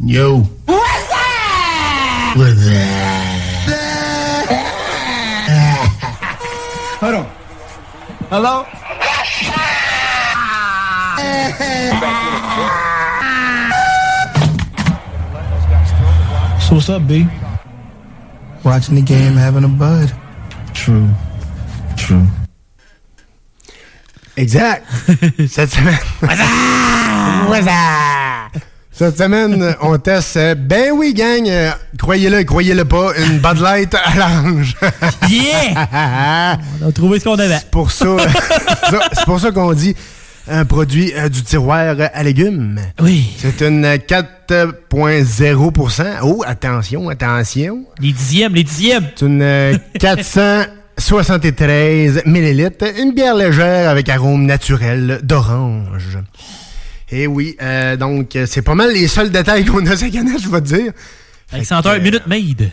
Yo. What's up? What's up? Hold on. Hello? So what's up, B? Watching the game, having a bud. True. True. Exact. Cette semaine. What's up? Cette semaine, on teste, euh, ben oui, gang, euh, croyez-le, croyez-le pas, une Bud Light à l'ange. Yeah! on a trouvé ce qu'on avait. C'est pour ça, c'est pour ça qu'on dit un produit euh, du tiroir à légumes. Oui. C'est une euh, 4,0%. Oh, attention, attention. Les dixièmes, les dixièmes. C'est une euh, 473 millilitres, une bière légère avec arôme naturel d'orange. Et oui, euh, donc euh, c'est pas mal les seuls détails qu'on a cette je vais te dire. Avec senteur Minute Maid.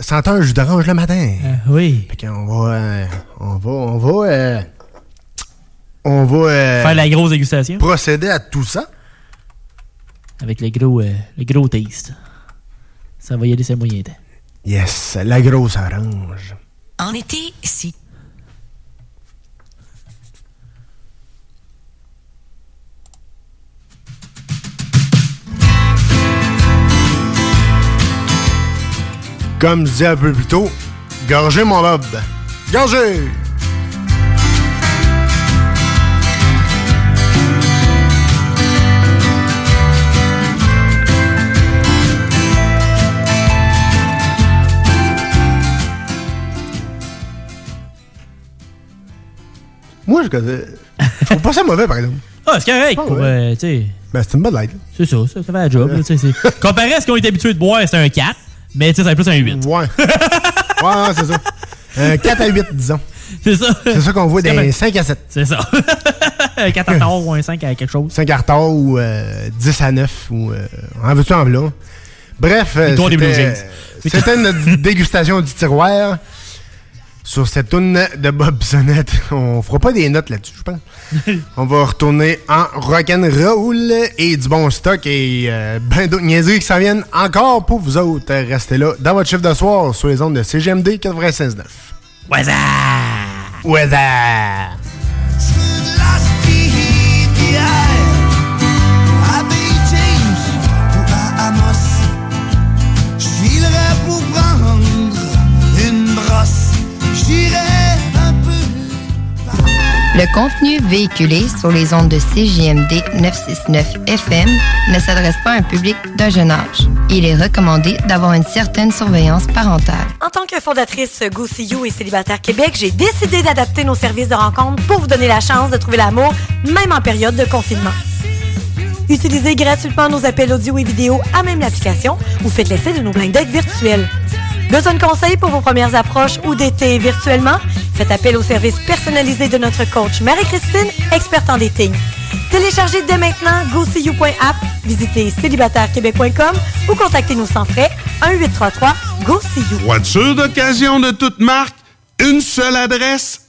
Senteur jus d'orange le matin. oui. Fait qu'on va, euh, on va, on va, euh, on va euh, Faire la grosse dégustation. procéder à tout ça. Avec le gros, euh, le gros taste. Ça va y aller, c'est moyen temps. Yes, la grosse orange. En été, si Comme je disais un peu plus tôt, gorgez mon lobe. Gorgez! Moi, je connais. Je trouve pas ça mauvais, par exemple. Ah, c'est correct. Ah, pour, ouais. euh. Ben, c'est une bonne light. C'est ça, ça, ça fait la job. là, tu sais, c'est- Comparé à ce qu'on est habitué de boire, c'est un 4. Mais tu sais, c'est plus un 8. Ouais. Ouais, c'est ça. Un 4 à 8, disons. C'est ça. C'est ça qu'on voit les un- 5 à 7. C'est ça. un 4 à retard ou un 5 à quelque chose. 5 à retard ou euh, 10 à 9 ou euh, en veux-tu en v'là. Bref, euh, des c'était notre dégustation du tiroir. Sur cette toune de Bob Sonnette, on fera pas des notes là-dessus, je pense. on va retourner en rock'n'roll et du bon stock et euh, ben d'autres niaiseries qui s'en viennent encore pour vous autres. Restez là dans votre chiffre de soir sur les ondes de CGMD 96.9. What's up? Le contenu véhiculé sur les ondes de CJMD 969 FM ne s'adresse pas à un public d'un jeune âge. Il est recommandé d'avoir une certaine surveillance parentale. En tant que fondatrice Go See You et Célibataire Québec, j'ai décidé d'adapter nos services de rencontre pour vous donner la chance de trouver l'amour, même en période de confinement. Utilisez gratuitement nos appels audio et vidéo à même l'application ou faites l'essai de nos blind dates virtuels. Besoin de conseils pour vos premières approches ou d'été virtuellement? Faites appel au service personnalisé de notre coach Marie-Christine, experte en dating. Téléchargez dès maintenant GoSeeYou.app, visitez célibatairequebec.com ou contactez-nous sans frais 1-833-GO-SEE-YOU. Voiture d'occasion de toute marque, une seule adresse,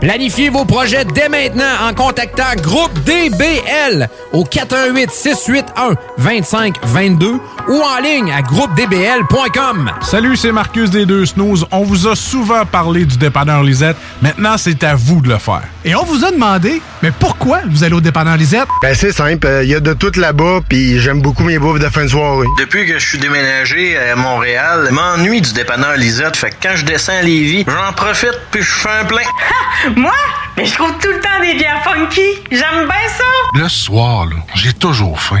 Planifiez vos projets dès maintenant en contactant Groupe DBL au 418 681 2522 ou en ligne à groupedbl.com. Salut, c'est Marcus des Deux Snooze. On vous a souvent parlé du dépanneur Lisette. Maintenant, c'est à vous de le faire. Et on vous a demandé Mais pourquoi vous allez au dépanneur Lisette? Ben c'est simple, il y a de tout là-bas, puis j'aime beaucoup mes bouffes de fin de soirée. Depuis que je suis déménagé à Montréal, m'ennuie du dépanneur Lisette. Fait que quand je descends à Lévis, j'en profite puis je fais un plein. Moi? Mais je trouve tout le temps des bières funky. J'aime bien ça. Le soir, là, j'ai toujours faim.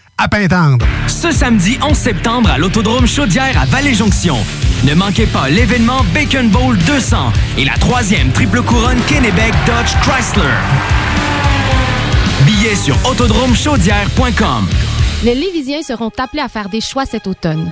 à Pintendre. Ce samedi 11 septembre à l'Autodrome Chaudière à Vallée-Jonction. Ne manquez pas l'événement Bacon Bowl 200 et la troisième triple couronne Kennebec Dodge Chrysler. Billets sur autodromechaudière.com. Les Lévisiens seront appelés à faire des choix cet automne.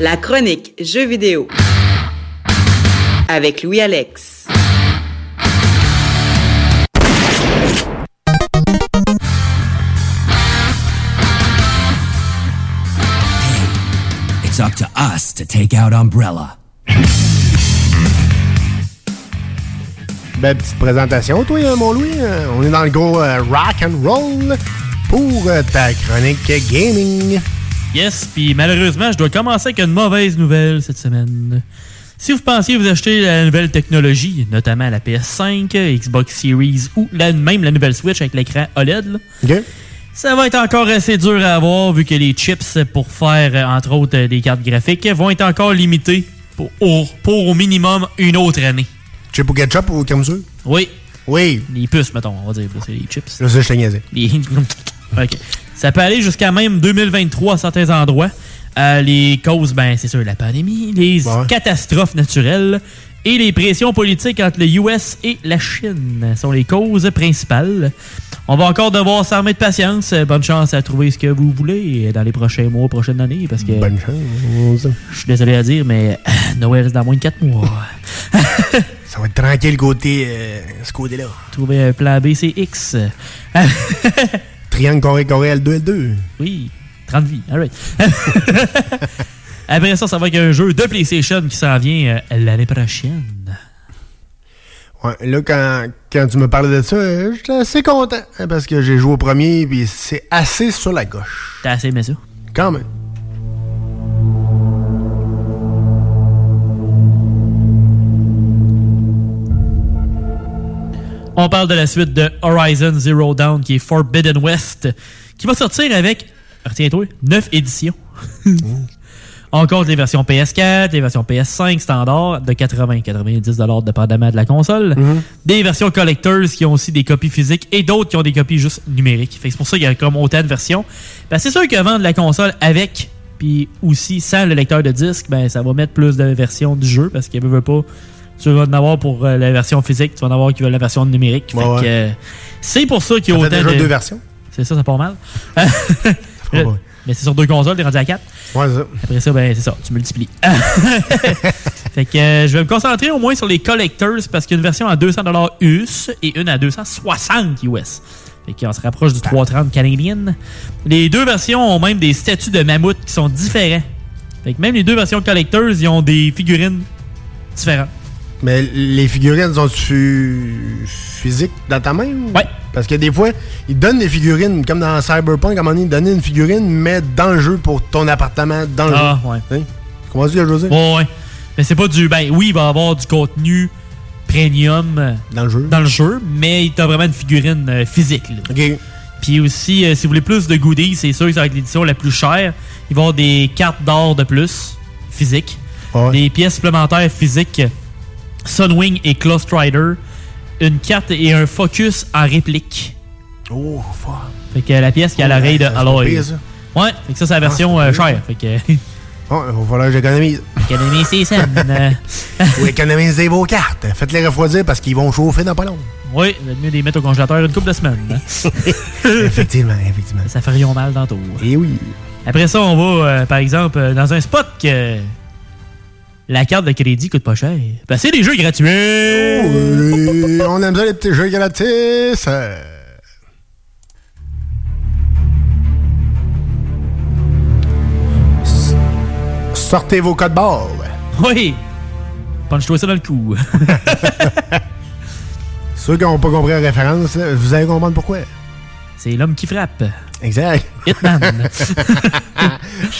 La chronique Jeux vidéo avec Louis Alex. It's up to us to take out Umbrella. Belle petite présentation, toi, hein, mon Louis. Euh, On est dans le gros euh, rock and roll pour euh, ta chronique gaming. Yes, puis malheureusement, je dois commencer avec une mauvaise nouvelle cette semaine. Si vous pensiez vous acheter la nouvelle technologie, notamment la PS5, Xbox Series ou la- même la nouvelle Switch avec l'écran OLED, là, ça va être encore assez dur à avoir vu que les chips pour faire, entre autres, des cartes graphiques vont être encore limités pour, au, pour au minimum une autre année. Chip ou ketchup ou comme ça? Oui. Oui. Les puces, mettons, on va dire. C'est les chips. Là, ça, je. Les- OK. Ça peut aller jusqu'à même 2023 à certains endroits. Euh, les causes, ben, c'est sûr, la pandémie, les catastrophes naturelles et les pressions politiques entre le US et la Chine sont les causes principales. On va encore devoir s'armer de patience. Bonne chance à trouver ce que vous voulez dans les prochains mois, prochaines années, parce que... Bonne chance. Je suis désolé à dire, mais euh, Noël, c'est dans moins de 4 mois. Ça va être tranquille côté, euh, ce côté-là. Trouver un plan B, c'est X. Triangle carré carré L2 L2. Oui, 30 vies. All right. Après ça, ça va être un jeu de PlayStation qui s'en vient euh, l'année prochaine. Ouais, là, quand, quand tu me parlais de ça, euh, j'étais assez content. hein, Parce que j'ai joué au premier, puis c'est assez sur la gauche. T'as assez aimé ça? Quand même. On parle de la suite de Horizon Zero Dawn qui est Forbidden West, qui va sortir avec, retiens-toi, 9 éditions. On compte les versions PS4, les versions PS5 standard de 80-90$ dépendamment de la console. Des versions collectors qui ont aussi des copies physiques et d'autres qui ont des copies juste numériques. Fait que C'est pour ça qu'il y a comme autant de versions. Ben, c'est sûr que vendre la console avec, puis aussi sans le lecteur de disque, ben, ça va mettre plus de versions du jeu parce qu'il veut, veut pas. Tu vas en avoir pour euh, la version physique, tu vas en avoir qui veut la version numérique. Fait Ouais, ouais. que, euh, c'est pour ça qu'il y a Ça fait autant déjà de... deux versions. C'est ça, ça part mal. Mais c'est sur deux consoles, t'es rendu à 4. Ouais, c'est ça. Après ça, ben c'est ça, tu multiplies. fait que euh, je vais me concentrer au moins sur les collectors parce qu'il y a une version à 200$ US et une à 260 US. Fait qu'on se rapproche du 330 canadien. Les deux versions ont même des statuts de mammouth qui sont différents. Fait que même les deux versions collectors, ils ont des figurines différentes. Mais les figurines sont-tu physiques dans ta main? ou- Ouais. Parce que des fois, ils donnent des figurines, comme dans Cyberpunk, à un moment donné, ils donnaient une figurine, mais dans le jeu pour ton appartement, dans le Ah, jeu. ouais. Hein? Comment tu je veux dire? Ouais, ouais. Mais c'est pas du. Ben oui, il va y avoir du contenu premium euh, dans le jeu. Dans le jeu, mais t'as vraiment une figurine euh, physique. Là. OK. Puis aussi, euh, si vous voulez plus de goodies, c'est sûr que ça va être l'édition la plus chère. Il va y avoir des cartes d'or de plus, physiques. Des pièces supplémentaires physiques, Sunwing et Claw Strider. Une carte et un focus en réplique. Oh, fuck. Fait que la pièce qui a l'oreille de ça. Ouais, fait que ça, c'est la Ah, version pas euh, chère. Fait que. Bon, il va falloir que j'économise. Économisez ça. Ou économisez vos cartes. Faites-les refroidir parce qu'ils vont chauffer dans pas long. Oui, il mieux les mettre au congélateur une couple de semaines. hein. effectivement, effectivement. Ça fait rien mal dans tout. Et oui. Après ça, on va, euh, par exemple, euh, dans un spot que la carte de crédit coûte pas cher. Ben, c'est des jeux gratuits. Oui, on aime ça les petits jeux gratis. Sortez vos codes barres. Oui. Punch-toi ça dans le cou. Ceux qui n'ont pas compris la référence, vous allez comprendre pourquoi. C'est l'homme qui frappe. Exact. Hitman.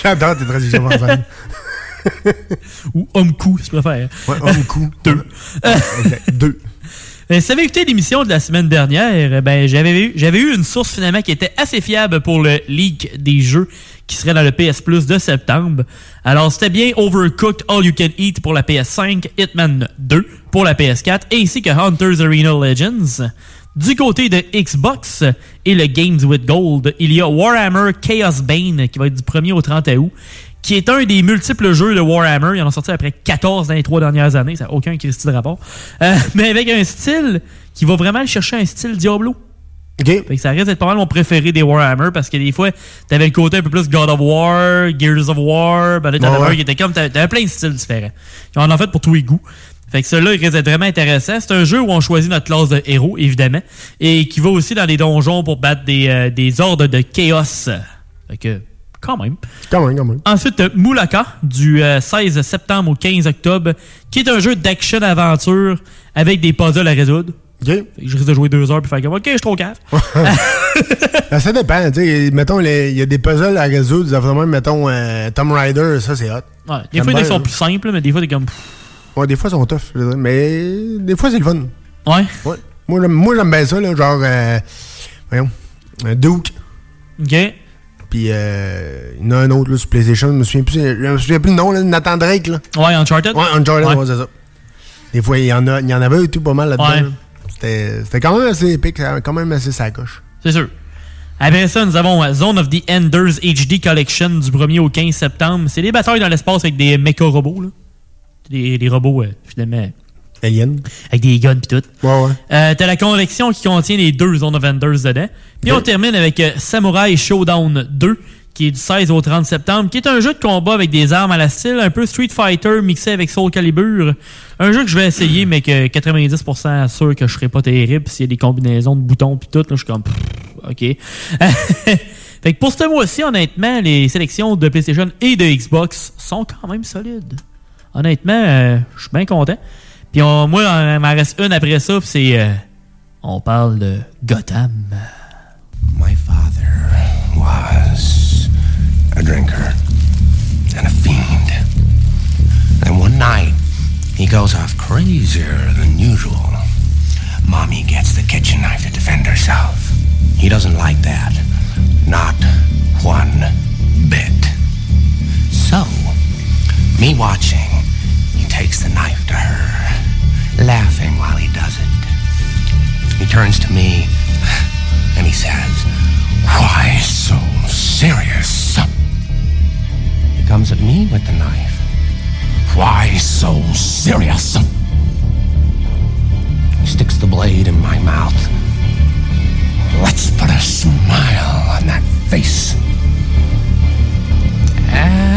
J'adore tes traductions françaises. Ou homme-coup, si tu préfères. Ouais, homme-coup. Deux. exact. Deux. Euh, si vous avez écouté l'émission de la semaine dernière, euh, ben, j'avais eu, j'avais eu une source finalement qui était assez fiable pour le leak des jeux qui serait dans le PS Plus de septembre. Alors, c'était bien Overcooked All You Can Eat pour la PS5, Hitman 2 pour la PS4, ainsi que Hunters Arena Legends. Du côté de Xbox et le Games with Gold, il y a Warhammer Chaos Bane qui va être du 1er au 30 août, qui est un des multiples jeux de Warhammer. Ils en ont sorti après 14 dans les trois dernières années. Ça n'a aucun Christy de rapport. Euh, mais avec un style qui va vraiment chercher un style Diablo. Fait que ça risque d'être pas mal mon préféré des Warhammer parce que des fois, t'avais le côté un peu plus God of War, Gears of War, ben là, t'en avais un qui était comme, t'avais t'avais plein de styles différents. Ils en ont fait pour tous les goûts. Fait que celui-là, il risque d'être vraiment intéressant. C'est un jeu où on choisit notre classe de héros, évidemment, et qui va aussi dans les donjons pour battre des, euh, des ordres de chaos. Fait que, quand même. Quand même, quand même. Ensuite, euh, Mulaka, du euh, 16 septembre au 15 octobre, qui est un jeu d'action-aventure avec des puzzles à résoudre. Que Je risque de jouer deux heures puis faire comme, OK, je suis trop cave. Ben, ça dépend. tu sais, Mettons, il y a des puzzles à résoudre. Même, mettons, euh, Tomb Raider, ça, c'est hot. Ouais, des fois, ils sont plus simples, mais des fois, t'es comme. Ouais, des fois, ils sont tough. je veux dire, Mais des fois, c'est le fun. Ouais. Ouais. Moi, j'aime, bien ça, là, genre, euh, voyons, un Duke. OK. Puis, euh, il y en a un autre, là, sur PlayStation. Je me souviens plus, je me souviens plus le nom, là, Nathan Drake, là. Ouais, Uncharted. Ouais, Uncharted, Ouais. ouais, c'est ça. Des fois, il y en a, il y en avait tout pas mal là-dedans. Ouais. là. C'était, quand même assez épique, quand même assez sacoche. C'est sûr. Après ça, nous avons euh, Zone of the Enders HD Collection du 1er au 15 septembre. C'est des batailles dans l'espace avec des méca-robots, là. Des, des robots, euh, finalement. Aliens. Avec des guns pis tout. Ouais, ouais. Euh, T'as la collection qui contient les deux Zone of Enders dedans. Puis on termine avec euh, Samurai Showdown 2, qui est du 16 au 30 septembre, qui est un jeu de combat avec des armes à la style un peu Street Fighter mixé avec Soul Calibur. Un jeu que je vais essayer, mais que 90% sûr que je serai pas terrible s'il y a des combinaisons de boutons pis tout. Là, je suis comme, ok. fait que pour ce mois-ci, honnêtement, les sélections de PlayStation et de Xbox sont quand même solides. Honnêtement, euh, je suis bien content. Puis on- moi, il m'en reste une après ça, puis c'est... euh, on parle de Gotham. My father was a drinker and a fiend. And one night, he goes off crazier than usual. Mommy gets the kitchen knife to defend herself. He doesn't like that. Not one bit. So, me watching, he takes the knife to her, laughing while he does it. He turns to me and he says, Why so serious? He comes at me with the knife. Why so serious? He sticks the blade in my mouth. Let's put a smile on that face. And.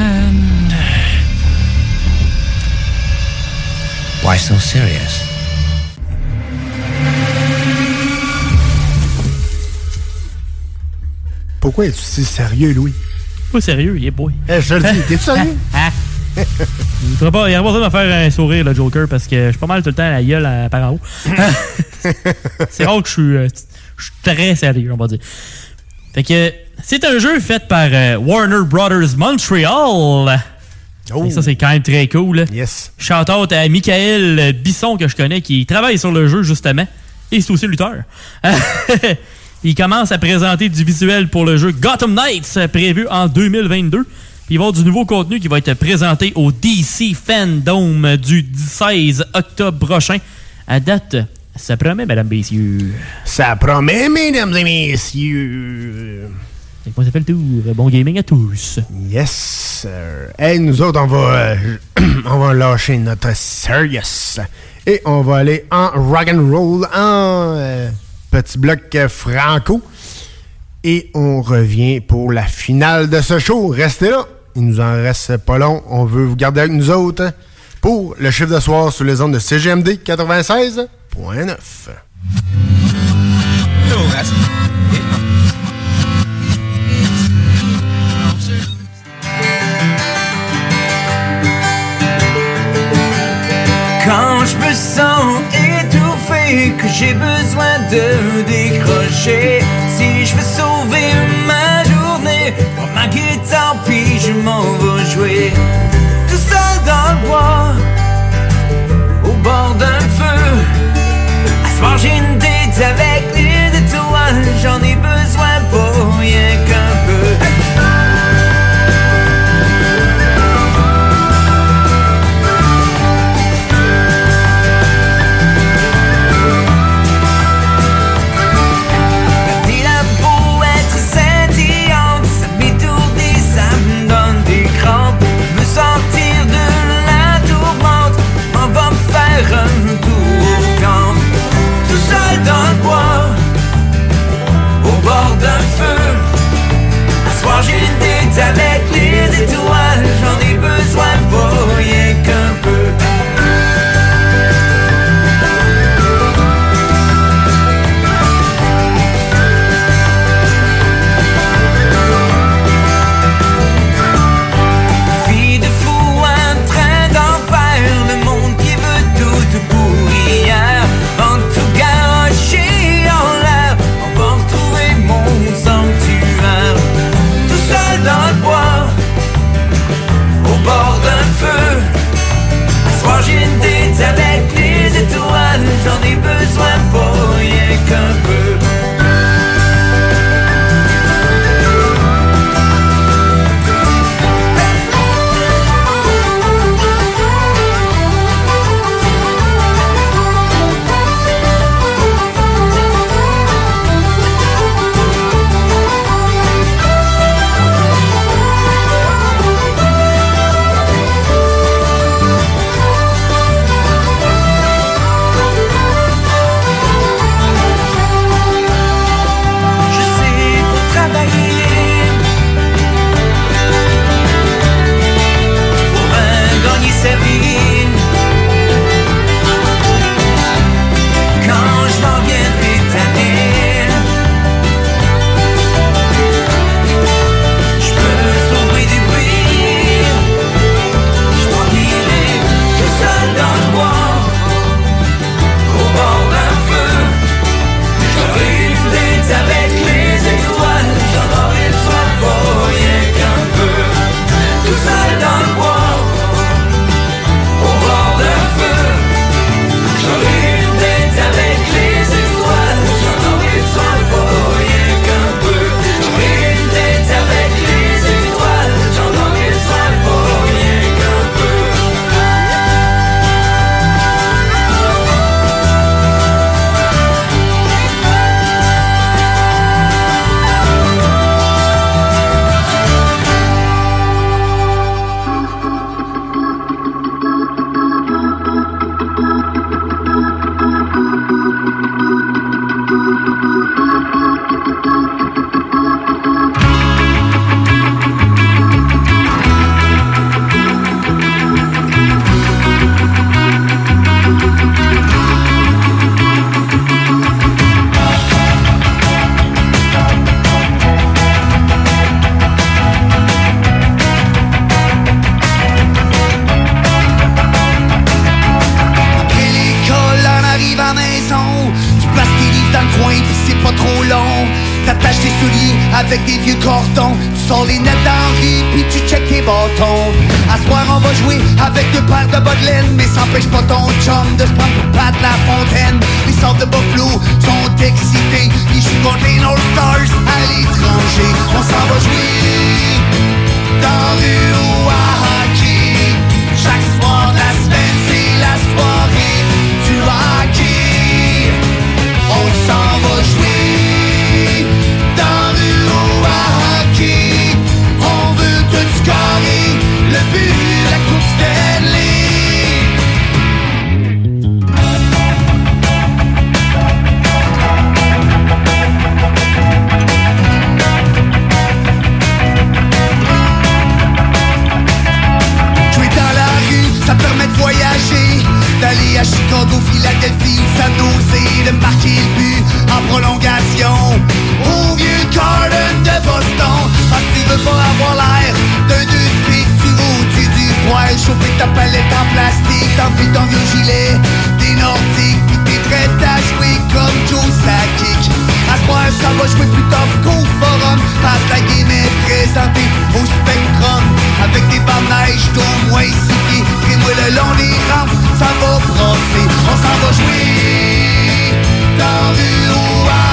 Why so serious? Pourquoi es-tu si sérieux, Louis? Pas sérieux, il est boy. Eh, je le dis, t'es sérieux? Ah. Il ne pas, il aura pas besoin de me faire un sourire, le Joker, parce que je suis pas mal tout le temps à la gueule à- par en haut. c'est rare que je suis, euh, je suis très sérieux, on va dire. Fait que c'est un jeu fait par euh, Warner Brothers Montreal. Et ça, c'est quand même très cool. Yes. Shout out à Michael Bisson que je connais qui travaille sur le jeu justement. Et c'est aussi lutteur. il commence à présenter du visuel pour le jeu Gotham Knights prévu en 2022. Puis il va y avoir du nouveau contenu qui va être présenté au DC Fandom du 16 octobre prochain. À date, ça promet, mesdames, messieurs. Ça promet, mesdames et messieurs moi, ça fait le tour. Bon gaming à tous. Yes, sir. Hey, nous autres, on va, euh, on va lâcher notre serious. Et on va aller en rock and roll, en euh, petit bloc franco. Et on revient pour la finale de ce show. Restez là. Il nous en reste pas long. On veut vous garder avec nous autres pour le chiffre de soir sur les ondes de CGMD 96.9. je me sens étouffé, que j'ai besoin de décrocher. Si je veux sauver ma journée, prends ma guitare puis je m'en vais jouer. Tout seul dans le bois, au bord d'un feu, à soir j'ai une date avec. Gonçalves Lee, Dalio. En plastique T'enfiles ton vieux gilet. Des nordiques Puis t'es prêt à comme Joe Sakic. À ce point ça va jouer plus tough qu'au forum. Que la game est au Spectrum. Avec des barres de neige d'au moins six pieds. Crée-moi le long des rampes Ça va brasser. On s'en va jouer Dans rue au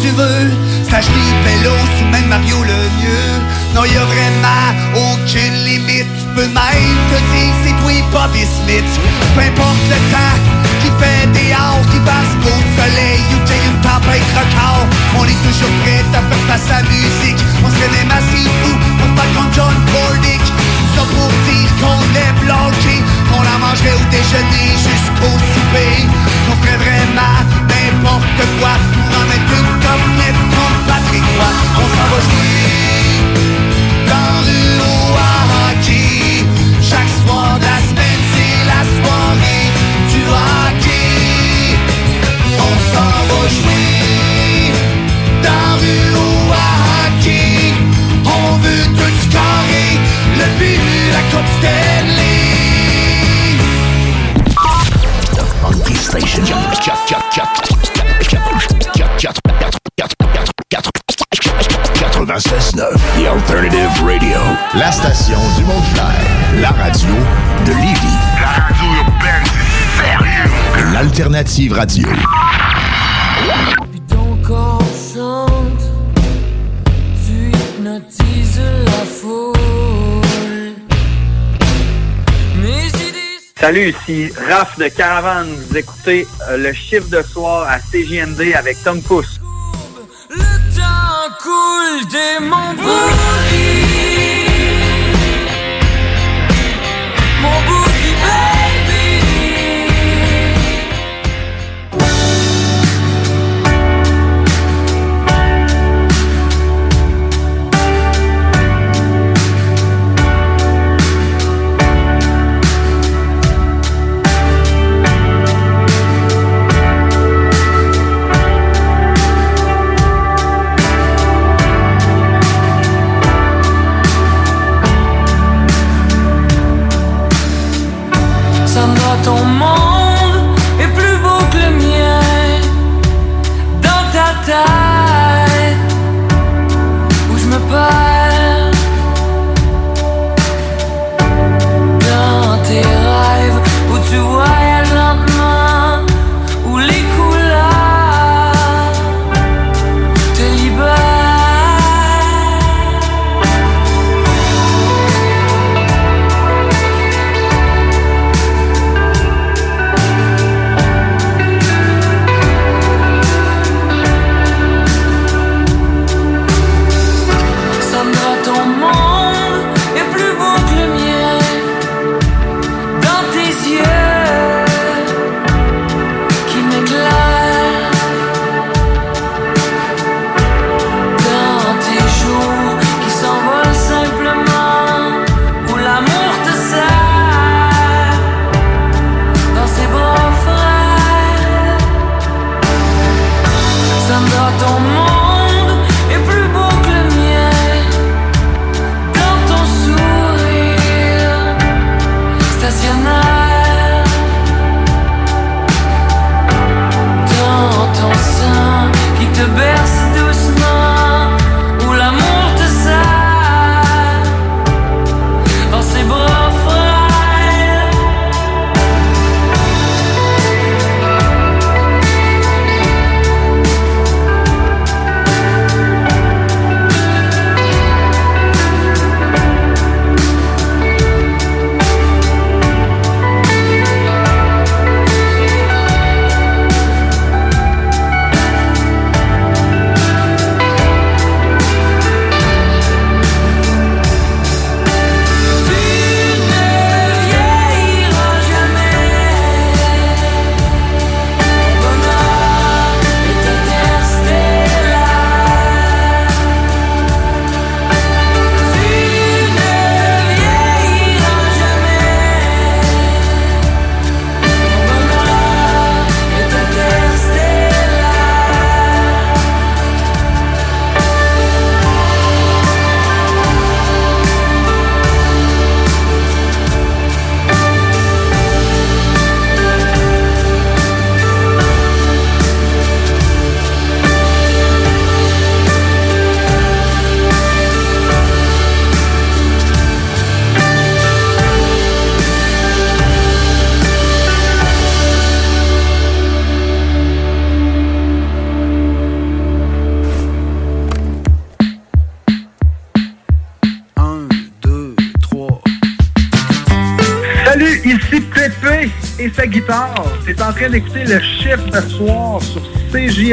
tu veux. Vélos ou même Mario le mieux. Non, y a vraiment aucune limite. Tu peux même te dire c'est toi Bobby Smith. Peu importe le temps qui fait des heures, qui passe au soleil ou qu'il y ait une tempête record. On est toujours prêt à faire face à la musique. On serait même assez fou pour pas contre John Bordick. Ça pour dire qu'on est bloqué, qu'on la mangerait au déjeuner jusqu'au souper. Qu'on ferait vraiment n'importe quoi pour en mettre comme Patrick Roy. On s'en va jouer dans le hockey. Chaque soir de la semaine, c'est la soirée du hockey. On s'en va jouer dans le hockey. On veut tout scorer, le but, la coupe Stanley. Station. 96.9 The Alternative Radio. La station du Mont-Clair. La radio de Lévis. La radio urbaine, c'est sérieux. L'Alternative Radio. Salut, ici Raph de Caravane. Vous écoutez euh, le chiffre de soir à CJMD avec Tom Pousse.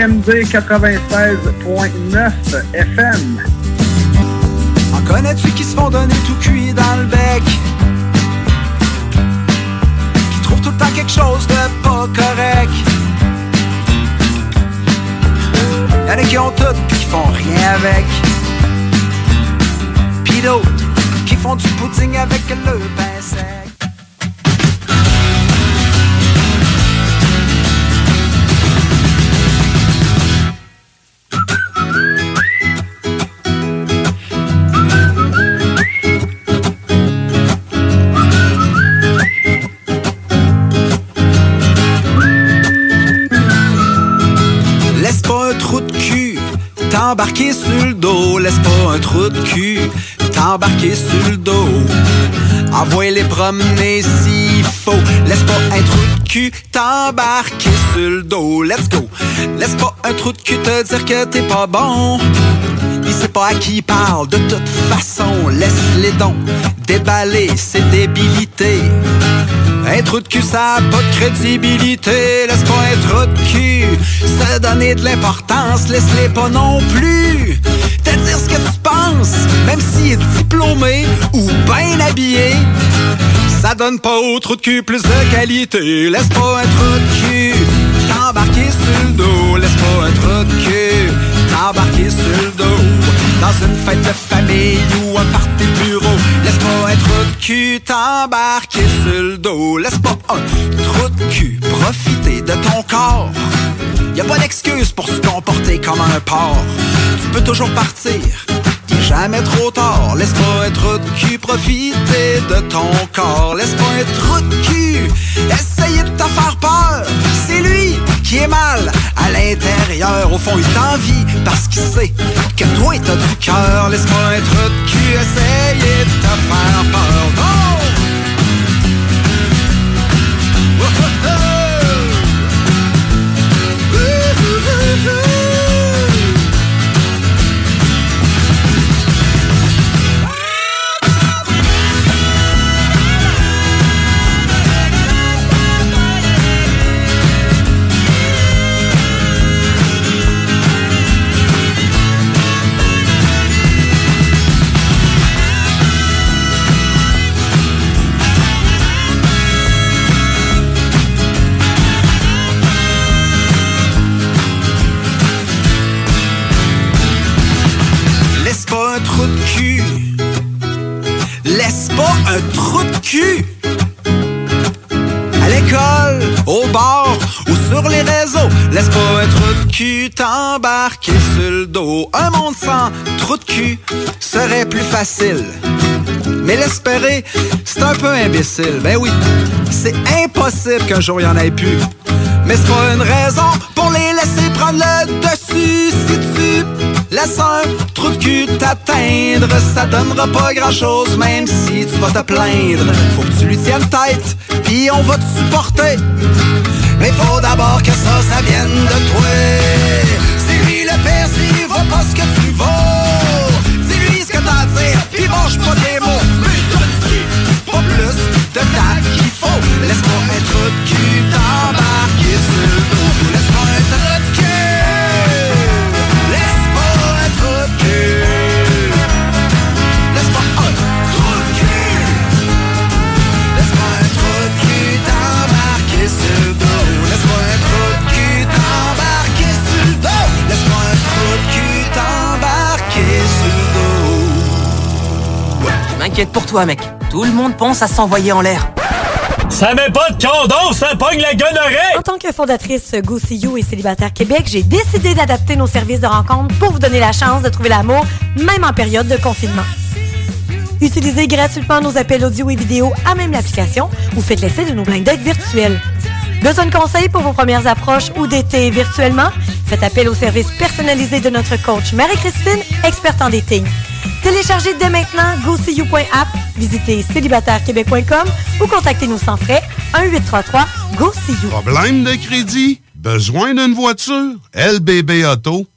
CJMD 96.9 FM. En connais-tu qui se font donner tout cuit dans le bec? Qui trouvent tout le temps quelque chose de pas correct? Y'en a qui ont tout pis qui font rien avec. Pis d'autres qui font du pudding avec le pain sec. T'embarquer sur le dos. Laisse pas un trou de cul t'embarquer sur le dos. Envoie-les promener s'il faut. Laisse pas un trou de cul t'embarquer sur le dos. Let's go. Laisse pas un trou de cul te dire que t'es pas bon. Il sait pas à qui il parle de toute façon. Laisse-les donc déballer ses débilités. Un trou de cul, ça a pas de crédibilité. Laisse pas un trou de cul se donner de l'importance. Laisse-les pas non plus te dire ce que tu penses. Même s'il est diplômé ou bien habillé. Ça donne pas au trou de cul plus de qualité. Laisse pas un trou de cul t'embarquer sur le dos. Laisse pas un trou de cul t'embarquer sur le dos. Dans une fête de famille ou un party bureau. Laisse pas un trou de cul t'embarquer sur le dos. Laisse pas un trou de cul profiter de ton corps. Y a pas d'excuse pour se comporter comme un porc. Tu peux toujours partir. Jamais trop tard. Laisse pas trou de cul profiter de ton corps. Laisse pas trou de cul essayer de te faire peur. C'est lui qui est mal à l'intérieur. Au fond, il t'envie parce qu'il sait que toi, t'as du cœur. Laisse pas trou de cul essayer de te faire peur. Laisse pas de cul t'embarquer sur le dos. Un monde sans trou de cul serait plus facile. Mais l'espérer, c'est un peu imbécile. Ben oui, c'est impossible qu'un jour il y en ait plus. Mais c'est pas une raison pour les laisser prendre le dessus. Si tu laisses un trou de cul t'atteindre, ça donnera pas grand chose, même si tu vas te plaindre. Faut que tu lui tiennes tête, puis on va te supporter. Mais faut d'abord que ça, ça vienne de toi. C'est lui le père, s'il va pas ce que tu vaux. Dis-lui ce que t'as à dire, puis mange pas des mots. Mais pas plus de tact qu'il faut. Laisse-moi trou de cul m'inquiète pour toi, mec. Tout le monde pense à s'envoyer en l'air. Ça met pas de condom, ça pogne la gonorrhée! En tant que fondatrice Go See You et Célibataire Québec, j'ai décidé d'adapter nos services de rencontre pour vous donner la chance de trouver l'amour, même en période de confinement. Utilisez gratuitement nos appels audio et vidéo à même l'application ou faites l'essai de nos blind dates virtuels. Besoin de conseils pour vos premières approches ou d'été virtuellement? Faites appel au service personnalisé de notre coach Marie-Christine, experte en dating. Téléchargez dès maintenant GoSeeYou.app, visitez célibatairequebec.com ou contactez-nous sans frais 1-833 go see you Problème de crédit? Besoin d'une voiture? LBB Auto.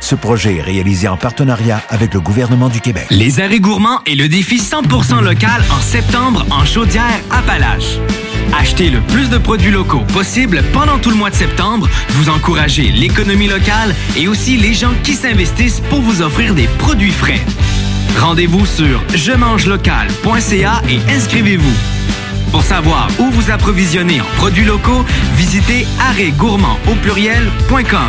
Ce projet est réalisé en partenariat avec le gouvernement du Québec. Les arrêts gourmands et le défi 100% local en septembre en Chaudière-Appalaches. Achetez le plus de produits locaux possible pendant tout le mois de septembre. Vous encouragez l'économie locale et aussi les gens qui s'investissent pour vous offrir des produits frais. Rendez-vous sur je local.ca et inscrivez-vous. Pour savoir où vous approvisionner en produits locaux, visitez arrêtgourmand au pluriel.com.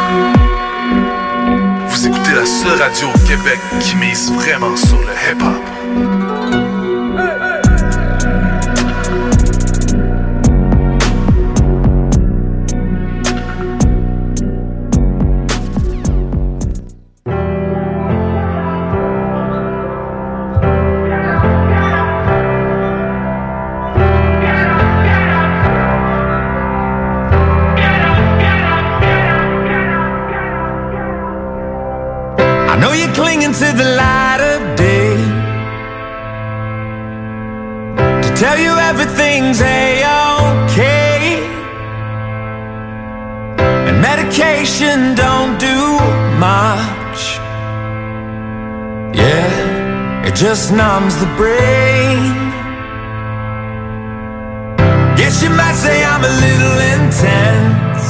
Écoutez la seule radio au Québec qui mise vraiment sur le hip-hop. Just numbs the brain. Guess you might say I'm a little intense.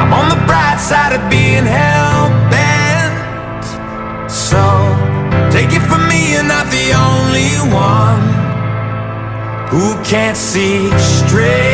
I'm on the bright side of being hell bent. So take it from me, you're not the only one who can't see straight.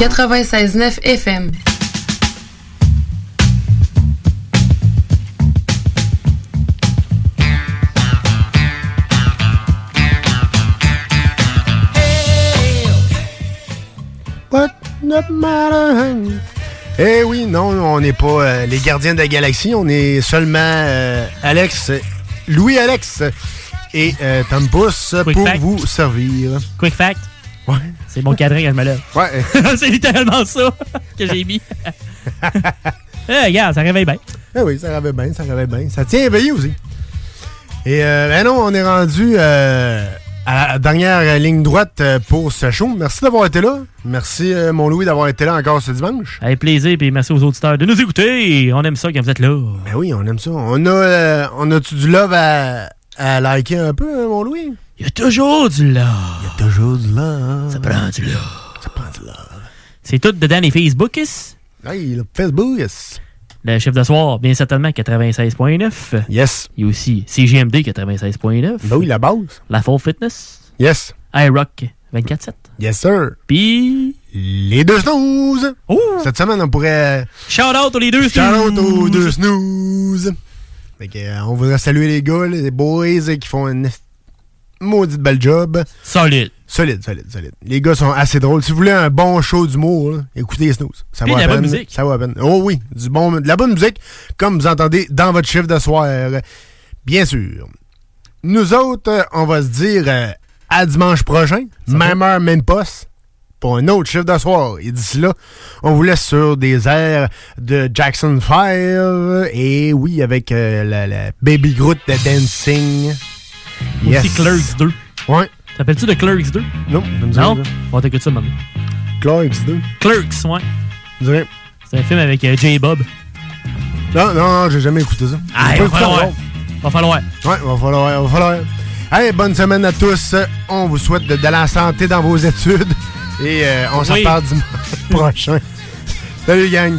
96.9 FM. What? Not matter? Eh oui, non, on n'est pas euh, les gardiens de la galaxie, on est seulement euh, Alex, Louis-Alex et euh, Tom pour fact. vous servir. Quick fact. Ouais. C'est mon cadran quand je me lève. Ouais. c'est littéralement ça que j'ai mis. eh, regarde, ça réveille bien. Eh oui, ça rêvait bien, ça rêvait bien. Ça tient éveillé aussi. Et euh, ben non, on est rendu euh, à la dernière ligne droite euh, pour ce show. Merci d'avoir été là. Merci, euh, mon Louis, d'avoir été là encore ce dimanche. Avec plaisir, puis merci aux auditeurs de nous écouter. On aime ça quand vous êtes là. Ben oui, on aime ça. On a, on a-tu du love à, à liker un peu, hein, mon Louis? Il y a toujours du love. Il y a toujours du love. Ça prend du love. Ça prend du love. C'est tout dedans les Facebookis. Hey, le Facebook, yes. Le chiffre de soir, bien certainement 96.9. Yes. Il y a aussi CGMD 96.9. Ben oui, la base. La Full Fitness. Yes. iRock 24.7. Yes, sir. Puis. Les deux snooze. Cette semaine, on pourrait. Shout out aux les deux Shout out aux deux snooze. Fait que, euh, on voudrait saluer les gars, les boys euh, qui font une maudite belle job. Solide. Solide, solide, solide. Les gars sont assez drôles. Si vous voulez un bon show d'humour, là, écoutez les snooze. Ça Puis va à bonne peine. musique. Ça va à peine. Oh oui, du bon, de la bonne musique, comme vous entendez dans votre chiffre de soir. Bien sûr. Nous autres, on va se dire euh, à dimanche prochain, même heure, même poste, pour un autre chiffre de soir. Et d'ici là, on vous laisse sur des airs de Jackson 5 et oui, avec euh, la, la Baby Groot de Dancing. Aussi Clerks 2. Ouais. T'appelles-tu de Clerks 2? Non, Non? On va t'écouter ça maintenant. Clerks 2. Clerks, ouais. C'est un film avec euh, J-Bob. Non, non, non, j'ai jamais écouté ça. Ah, il va falloir. Va falloir. Ouais, va falloir, va falloir. Allez, bonne semaine à tous. On vous souhaite de, de la santé dans vos études. Et euh, on s'en Oui. reparle dimanche prochain. Salut, gang.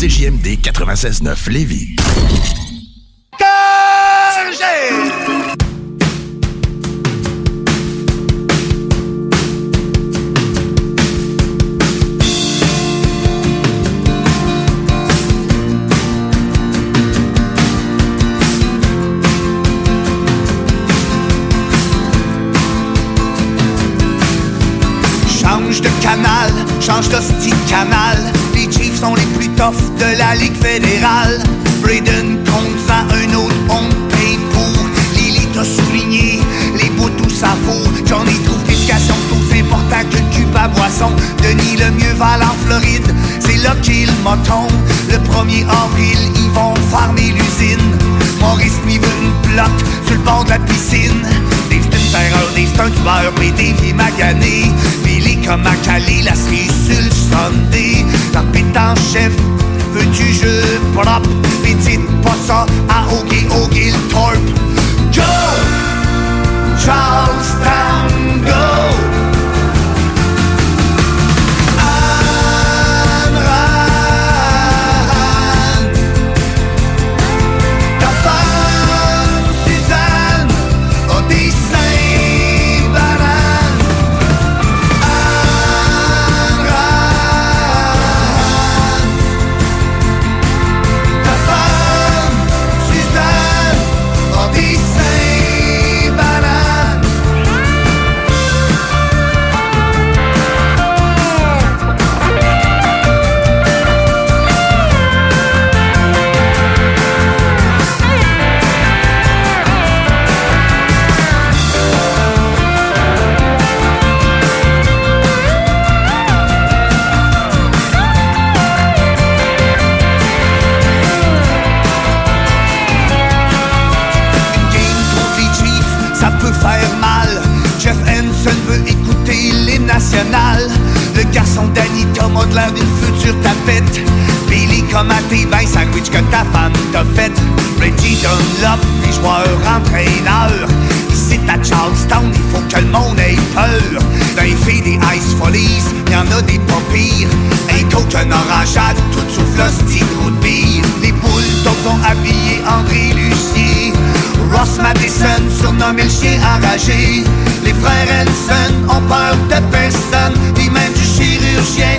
CJMD 96.9 Lévis. Change de canal, change d'hostie canal. Chiefs sont les plus toughs de la Ligue fédérale. Braden compte ça, un autre on paye pour. Lily t'a souligné les bouts tout ça vaut. Johnny trouve l'éducation c'est aussi important que le cube à boisson. Denis le mieux va en Floride, c'est là qu'il m'attend. Le 1er avril, ils vont farmer l'usine. Maurice m'y veut une blotte sur le bord de la piscine. Dave c'est une terreur, Dave c'est un mais Dave il est magané. Billy comme à Cali, la cerise sur le Sunday? L'arbitre en chef, veux-tu jeu propre? Mais dites pas ça à le Torp. Go! Charlestown, entraîneurs. Ils Ici à Charlestown, il faut que le monde ait peur. Les filles des Ice Follies, y en a des pas pires. Un coke, un orangeade, tout souffle l'hostie de bière. Les bulldogs ont habillé André Lucier. Ross Madison, surnommé le chien enragé. Les frères Henson ont peur de personne, ni même du chirurgien